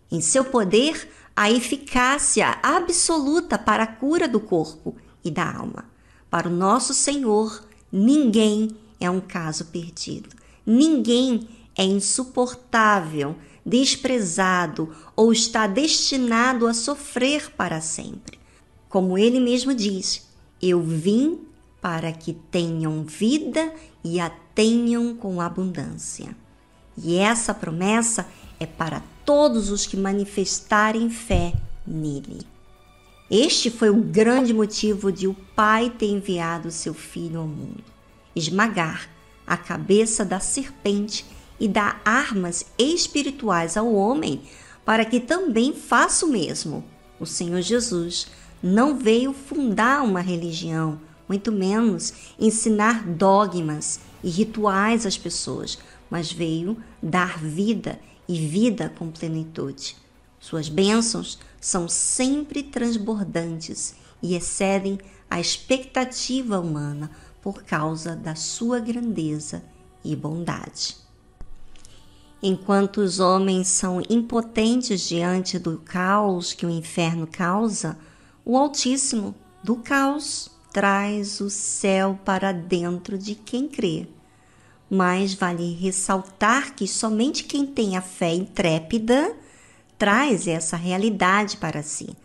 Em seu poder, a eficácia absoluta para a cura do corpo e da alma. Para o nosso Senhor, ninguém é um caso perdido. Ninguém é insuportável desprezado ou está destinado a sofrer para sempre. Como ele mesmo diz: Eu vim para que tenham vida e a tenham com abundância. E essa promessa é para todos os que manifestarem fé nele. Este foi o grande motivo de o Pai ter enviado seu Filho ao mundo esmagar a cabeça da serpente e dá armas espirituais ao homem para que também faça o mesmo. O Senhor Jesus não veio fundar uma religião, muito menos ensinar dogmas e rituais às pessoas, mas veio dar vida e vida com plenitude. Suas bênçãos são sempre transbordantes e excedem a expectativa humana por causa da sua grandeza e bondade. Enquanto os homens são impotentes diante do caos que o inferno causa, o Altíssimo do caos traz o céu para dentro de quem crê. Mas vale ressaltar que somente quem tem a fé intrépida traz essa realidade para si.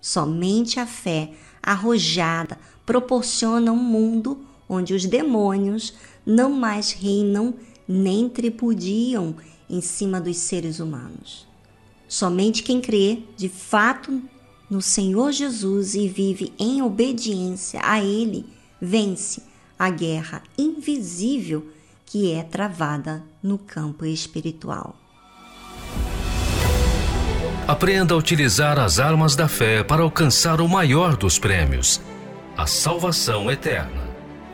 Somente a fé arrojada proporciona um mundo onde os demônios não mais reinam nem tripudiam em cima dos seres humanos. Somente quem crê de fato no Senhor Jesus e vive em obediência a Ele vence a guerra invisível que é travada no campo espiritual. Aprenda a utilizar as armas da fé para alcançar o maior dos prêmios, a salvação eterna.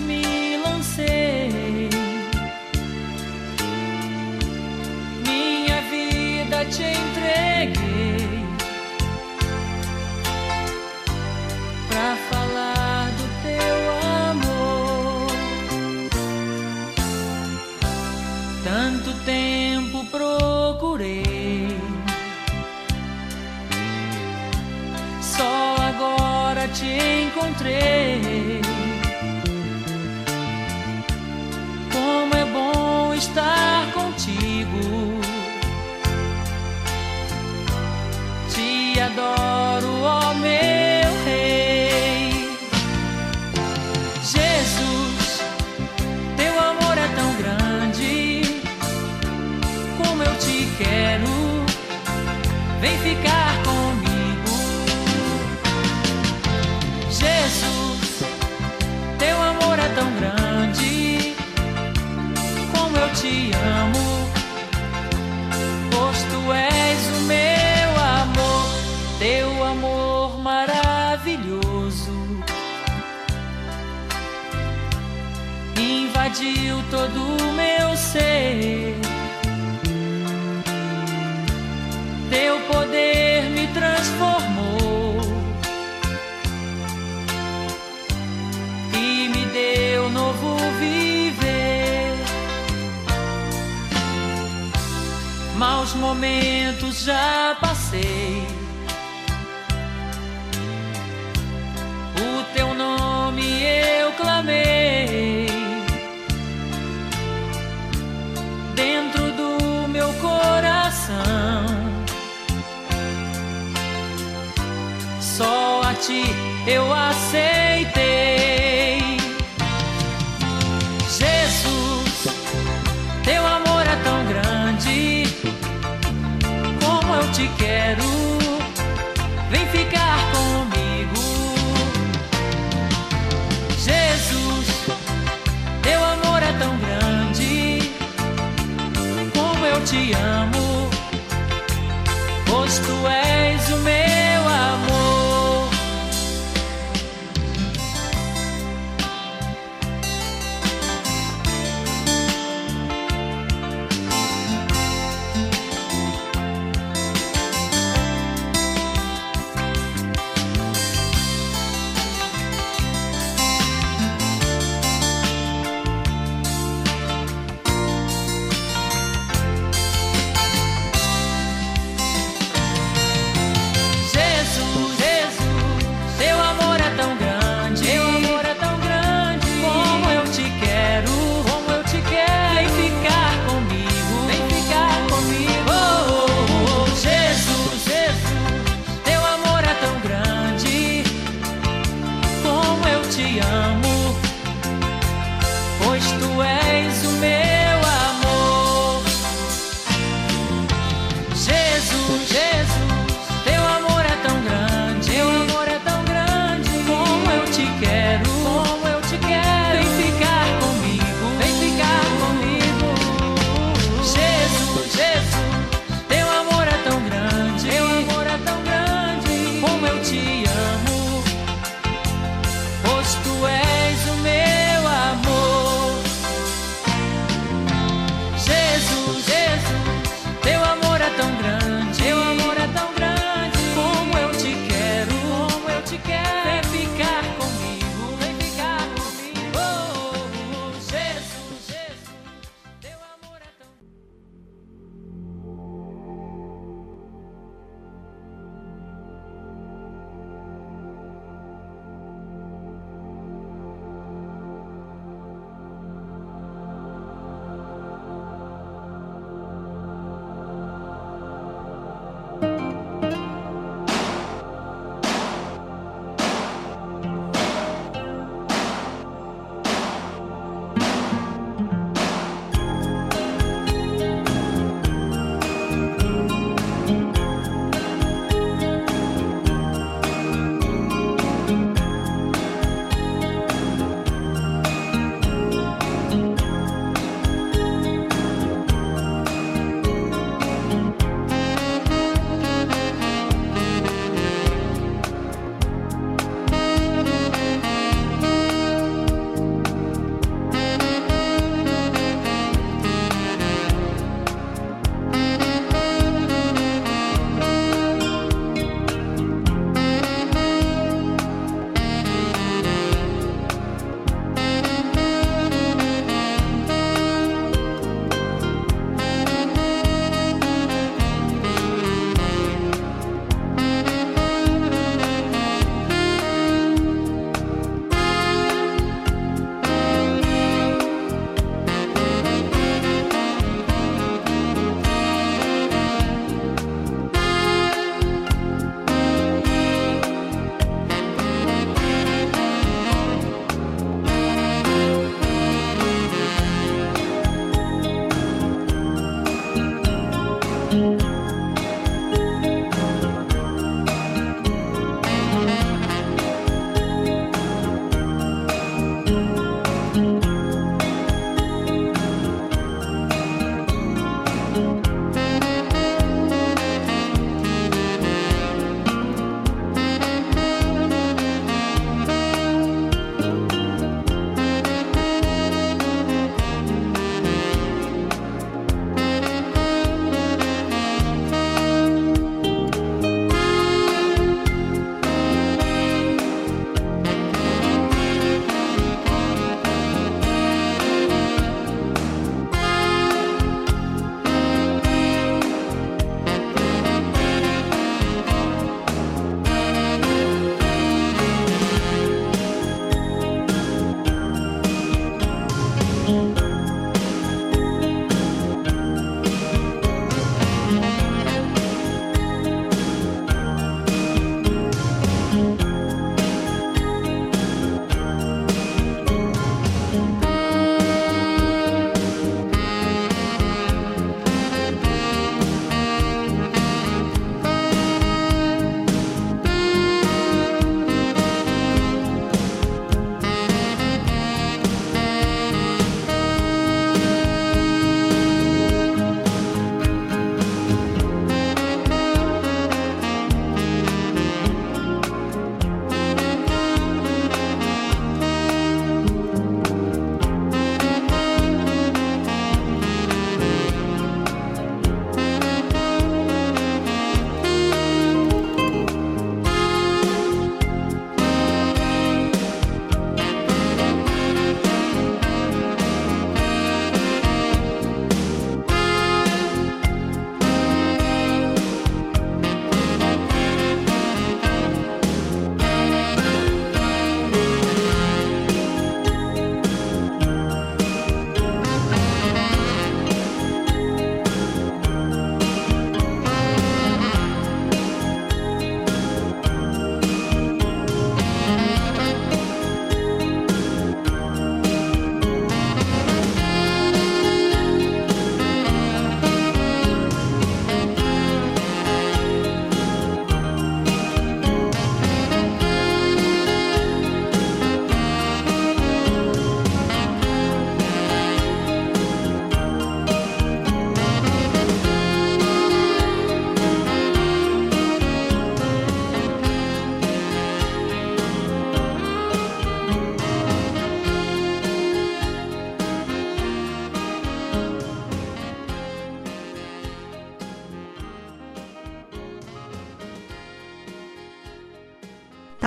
me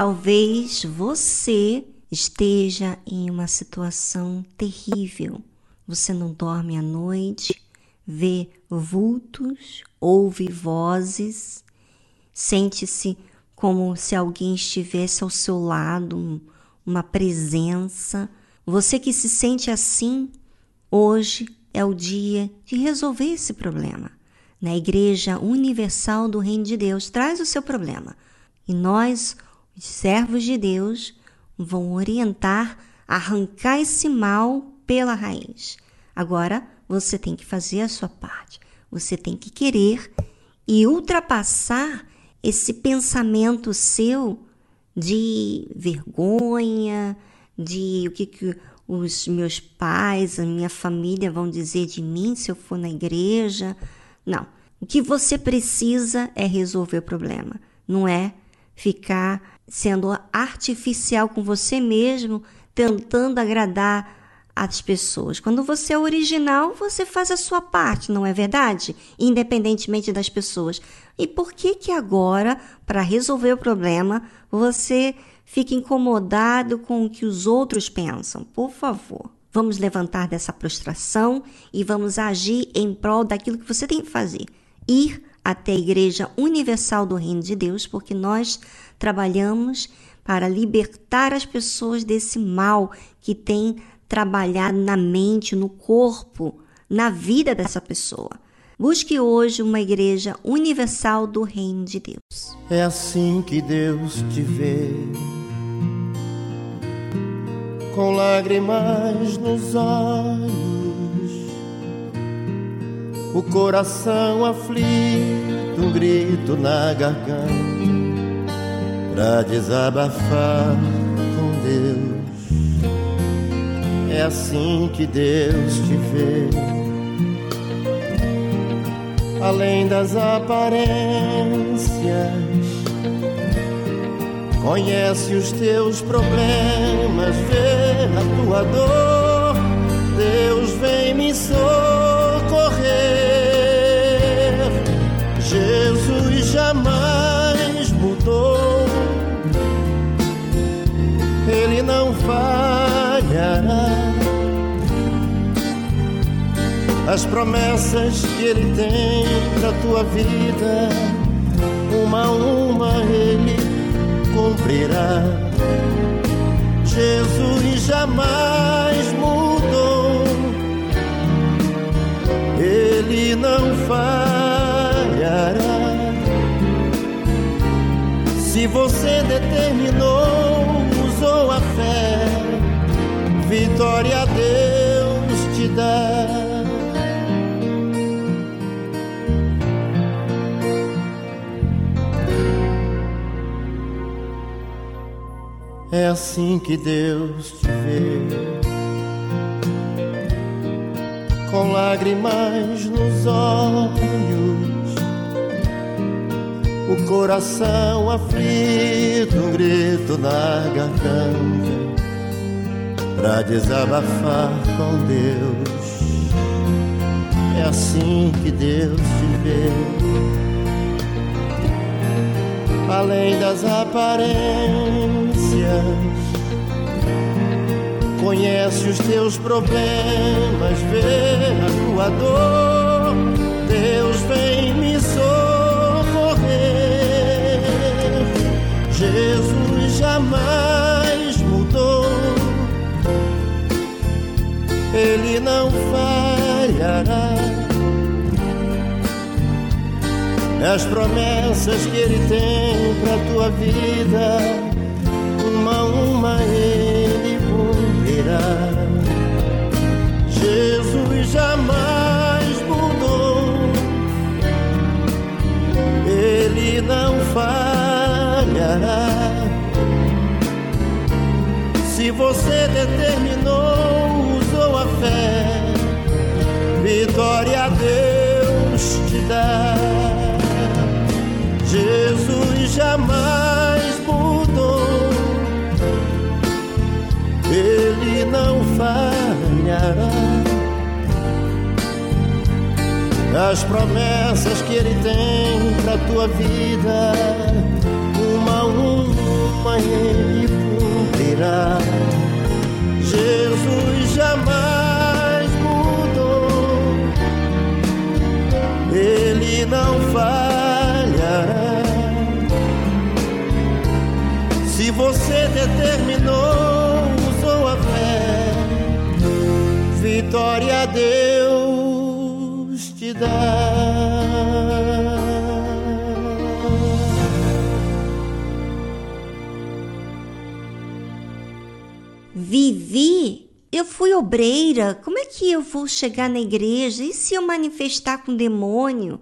Talvez você esteja em uma situação terrível. Você não dorme à noite, vê vultos, ouve vozes, sente-se como se alguém estivesse ao seu lado, um- uma presença. Você que se sente assim, hoje é o dia de resolver esse problema. Na Igreja Universal do Reino de Deus, traz o seu problema. E nós, os servos de Deus, vão orientar arrancar esse mal pela raiz. Agora, você tem que fazer a sua parte. Você tem que querer e ultrapassar esse pensamento seu de vergonha, de o que, que os meus pais, a minha família vão dizer de mim se eu for na igreja. Não. O que você precisa é resolver o problema, não é ficar sendo artificial com você mesmo, tentando agradar as pessoas. Quando você é original, você faz a sua parte, não é verdade? Independentemente das pessoas. E por que que agora, para resolver o problema, você fica incomodado com o que os outros pensam? Por favor, vamos levantar dessa prostração e vamos agir em prol daquilo que você tem que fazer. Ir até a Igreja Universal do Reino de Deus, porque nós trabalhamos para libertar as pessoas desse mal que tem trabalhado na mente, no corpo, na vida dessa pessoa. Busque hoje uma Igreja Universal do Reino de Deus. É assim que Deus te vê, com lágrimas nos olhos, o coração aflito, um grito na garganta, pra desabafar com Deus. É assim que Deus te vê além das aparências. Conhece os teus problemas, vê a tua dor. Deus vem me socorrer. Falhará as promessas que ele tem pra tua vida, uma a uma ele cumprirá. Jesus jamais mudou, ele não falhará. Se você determinou, fé, vitória Deus te dá. É assim que Deus te vê, com lágrimas nos olhos, o coração aflito, um grito na garganta, pra desabafar com Deus. É assim que Deus te vê além das aparências. Conhece os teus problemas, vê a tua dor. Deus jamais mudou. Ele não falhará. as promessas que ele tem pra tua vida, uma a uma ele cumprirá. Jesus jamais mudou, ele não falhará. Você determinou, usou a fé, vitória a Deus te dá. Jesus jamais mudou, Ele não falhará. As promessas que Ele tem pra tua vida, uma a uma ele cumprirá. Jesus jamais mudou, ele não falhará. Se você determinou, usou a fé, vitória a Deus te dá. Vivi, eu fui obreira, como é que eu vou chegar na igreja? E se eu manifestar com demônio?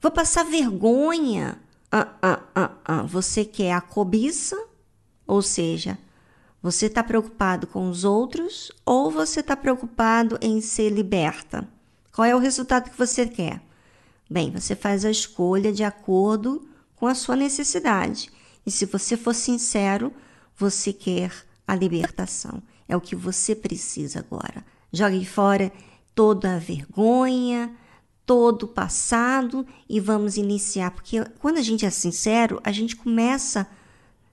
Vou passar vergonha. Ah, ah, ah, ah. Você quer a cobiça? Ou seja, você está preocupado com os outros ou você está preocupado em ser liberta? Qual é o resultado que você quer? Bem, você faz a escolha de acordo com a sua necessidade. E se você for sincero, você quer a libertação. É o que você precisa agora. Jogue fora toda a vergonha, todo o passado e vamos iniciar, porque quando a gente é sincero, a gente começa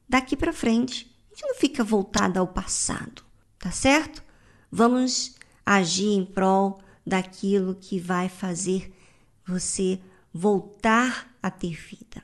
daqui para frente. A gente não fica voltada ao passado, tá certo? Vamos agir em prol daquilo que vai fazer você voltar a ter vida.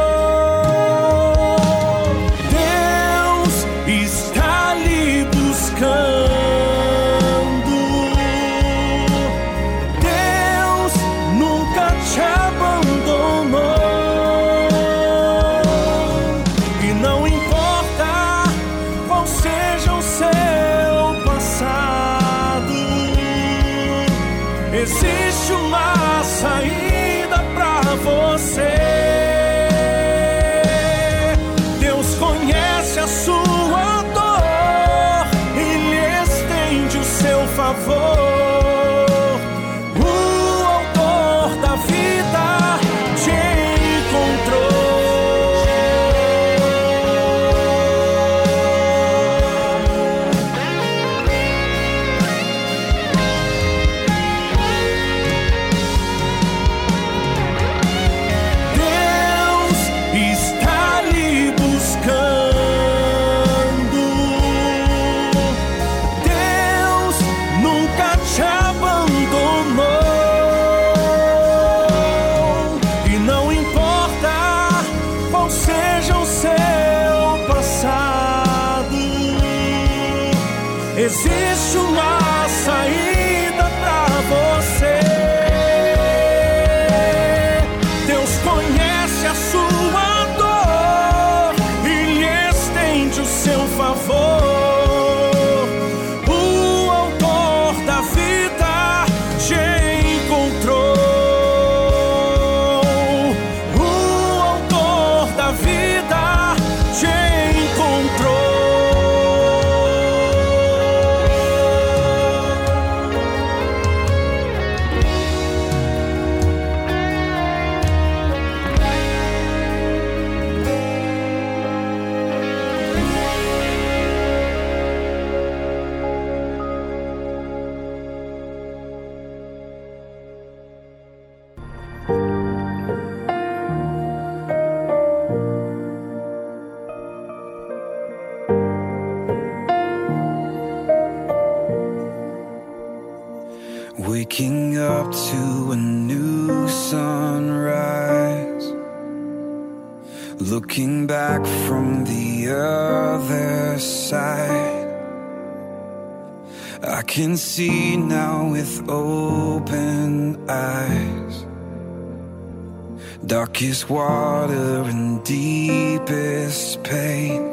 Darkest water and deepest pain.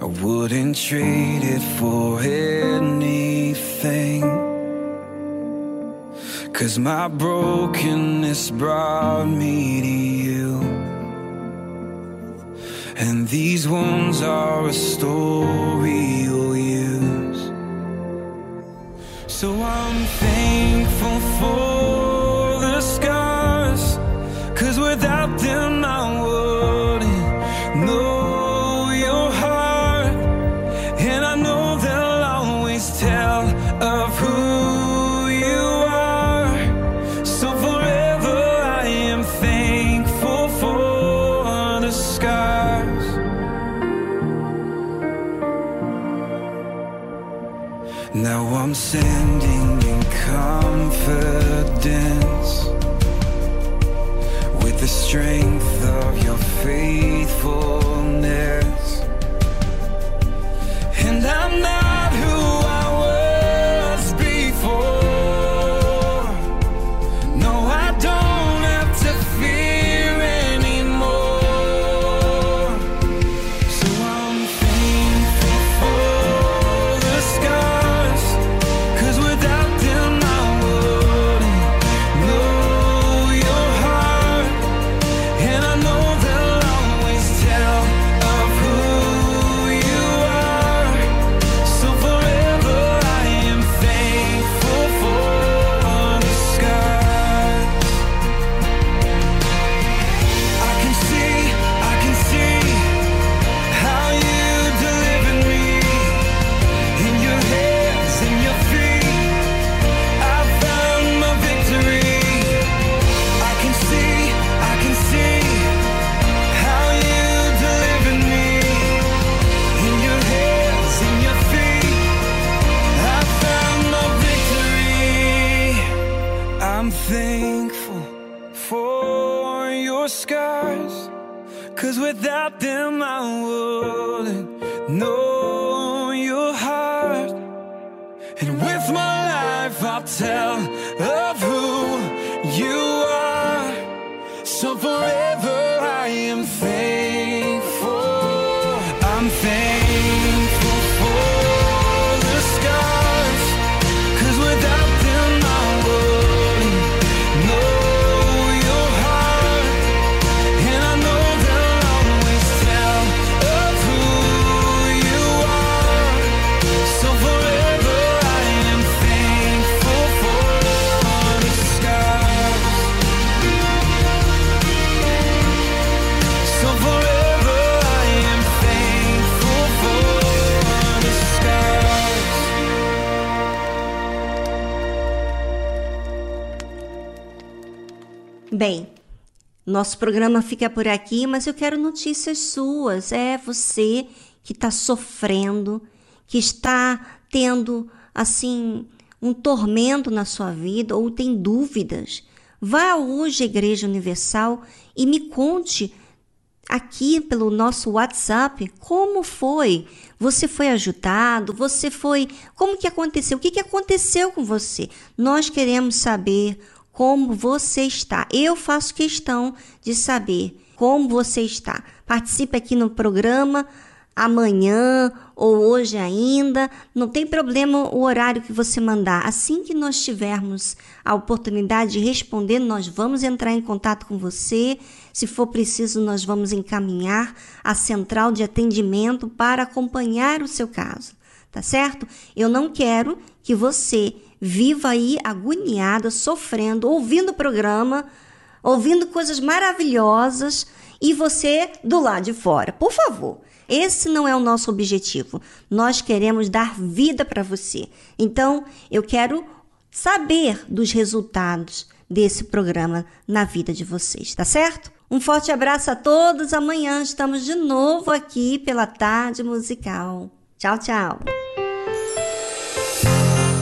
I wouldn't trade it for anything. Cause my brokenness brought me to you. And these wounds are a story you'll use. So I'm thankful for. Cause without them, I wouldn't know your heart. And I know they'll always tell of who you are. So forever, I am thankful for the scars. Now I'm standing strength nosso programa fica por aqui, mas eu quero notícias suas. É você que está sofrendo, que está tendo assim um tormento na sua vida ou tem dúvidas. Vá hoje à Igreja Universal e me conte aqui pelo nosso WhatsApp como foi. Você foi ajudado? Você foi. Como que aconteceu? O que, que aconteceu com você? Nós queremos saber como você está. Eu faço questão de saber como você está. Participe aqui no programa amanhã ou hoje ainda, não tem problema o horário que você mandar. Assim que nós tivermos a oportunidade de responder, nós vamos entrar em contato com você. Se for preciso, nós vamos encaminhar a central de atendimento para acompanhar o seu caso, tá certo? Eu não quero que você viva aí agoniada, sofrendo, ouvindo o programa, ouvindo coisas maravilhosas e você do lado de fora. Por favor, esse não é o nosso objetivo. Nós queremos dar vida para você. Então, eu quero saber dos resultados desse programa na vida de vocês, tá certo? Um forte abraço a todos. Amanhã estamos de novo aqui pela Tarde Musical. Tchau, tchau.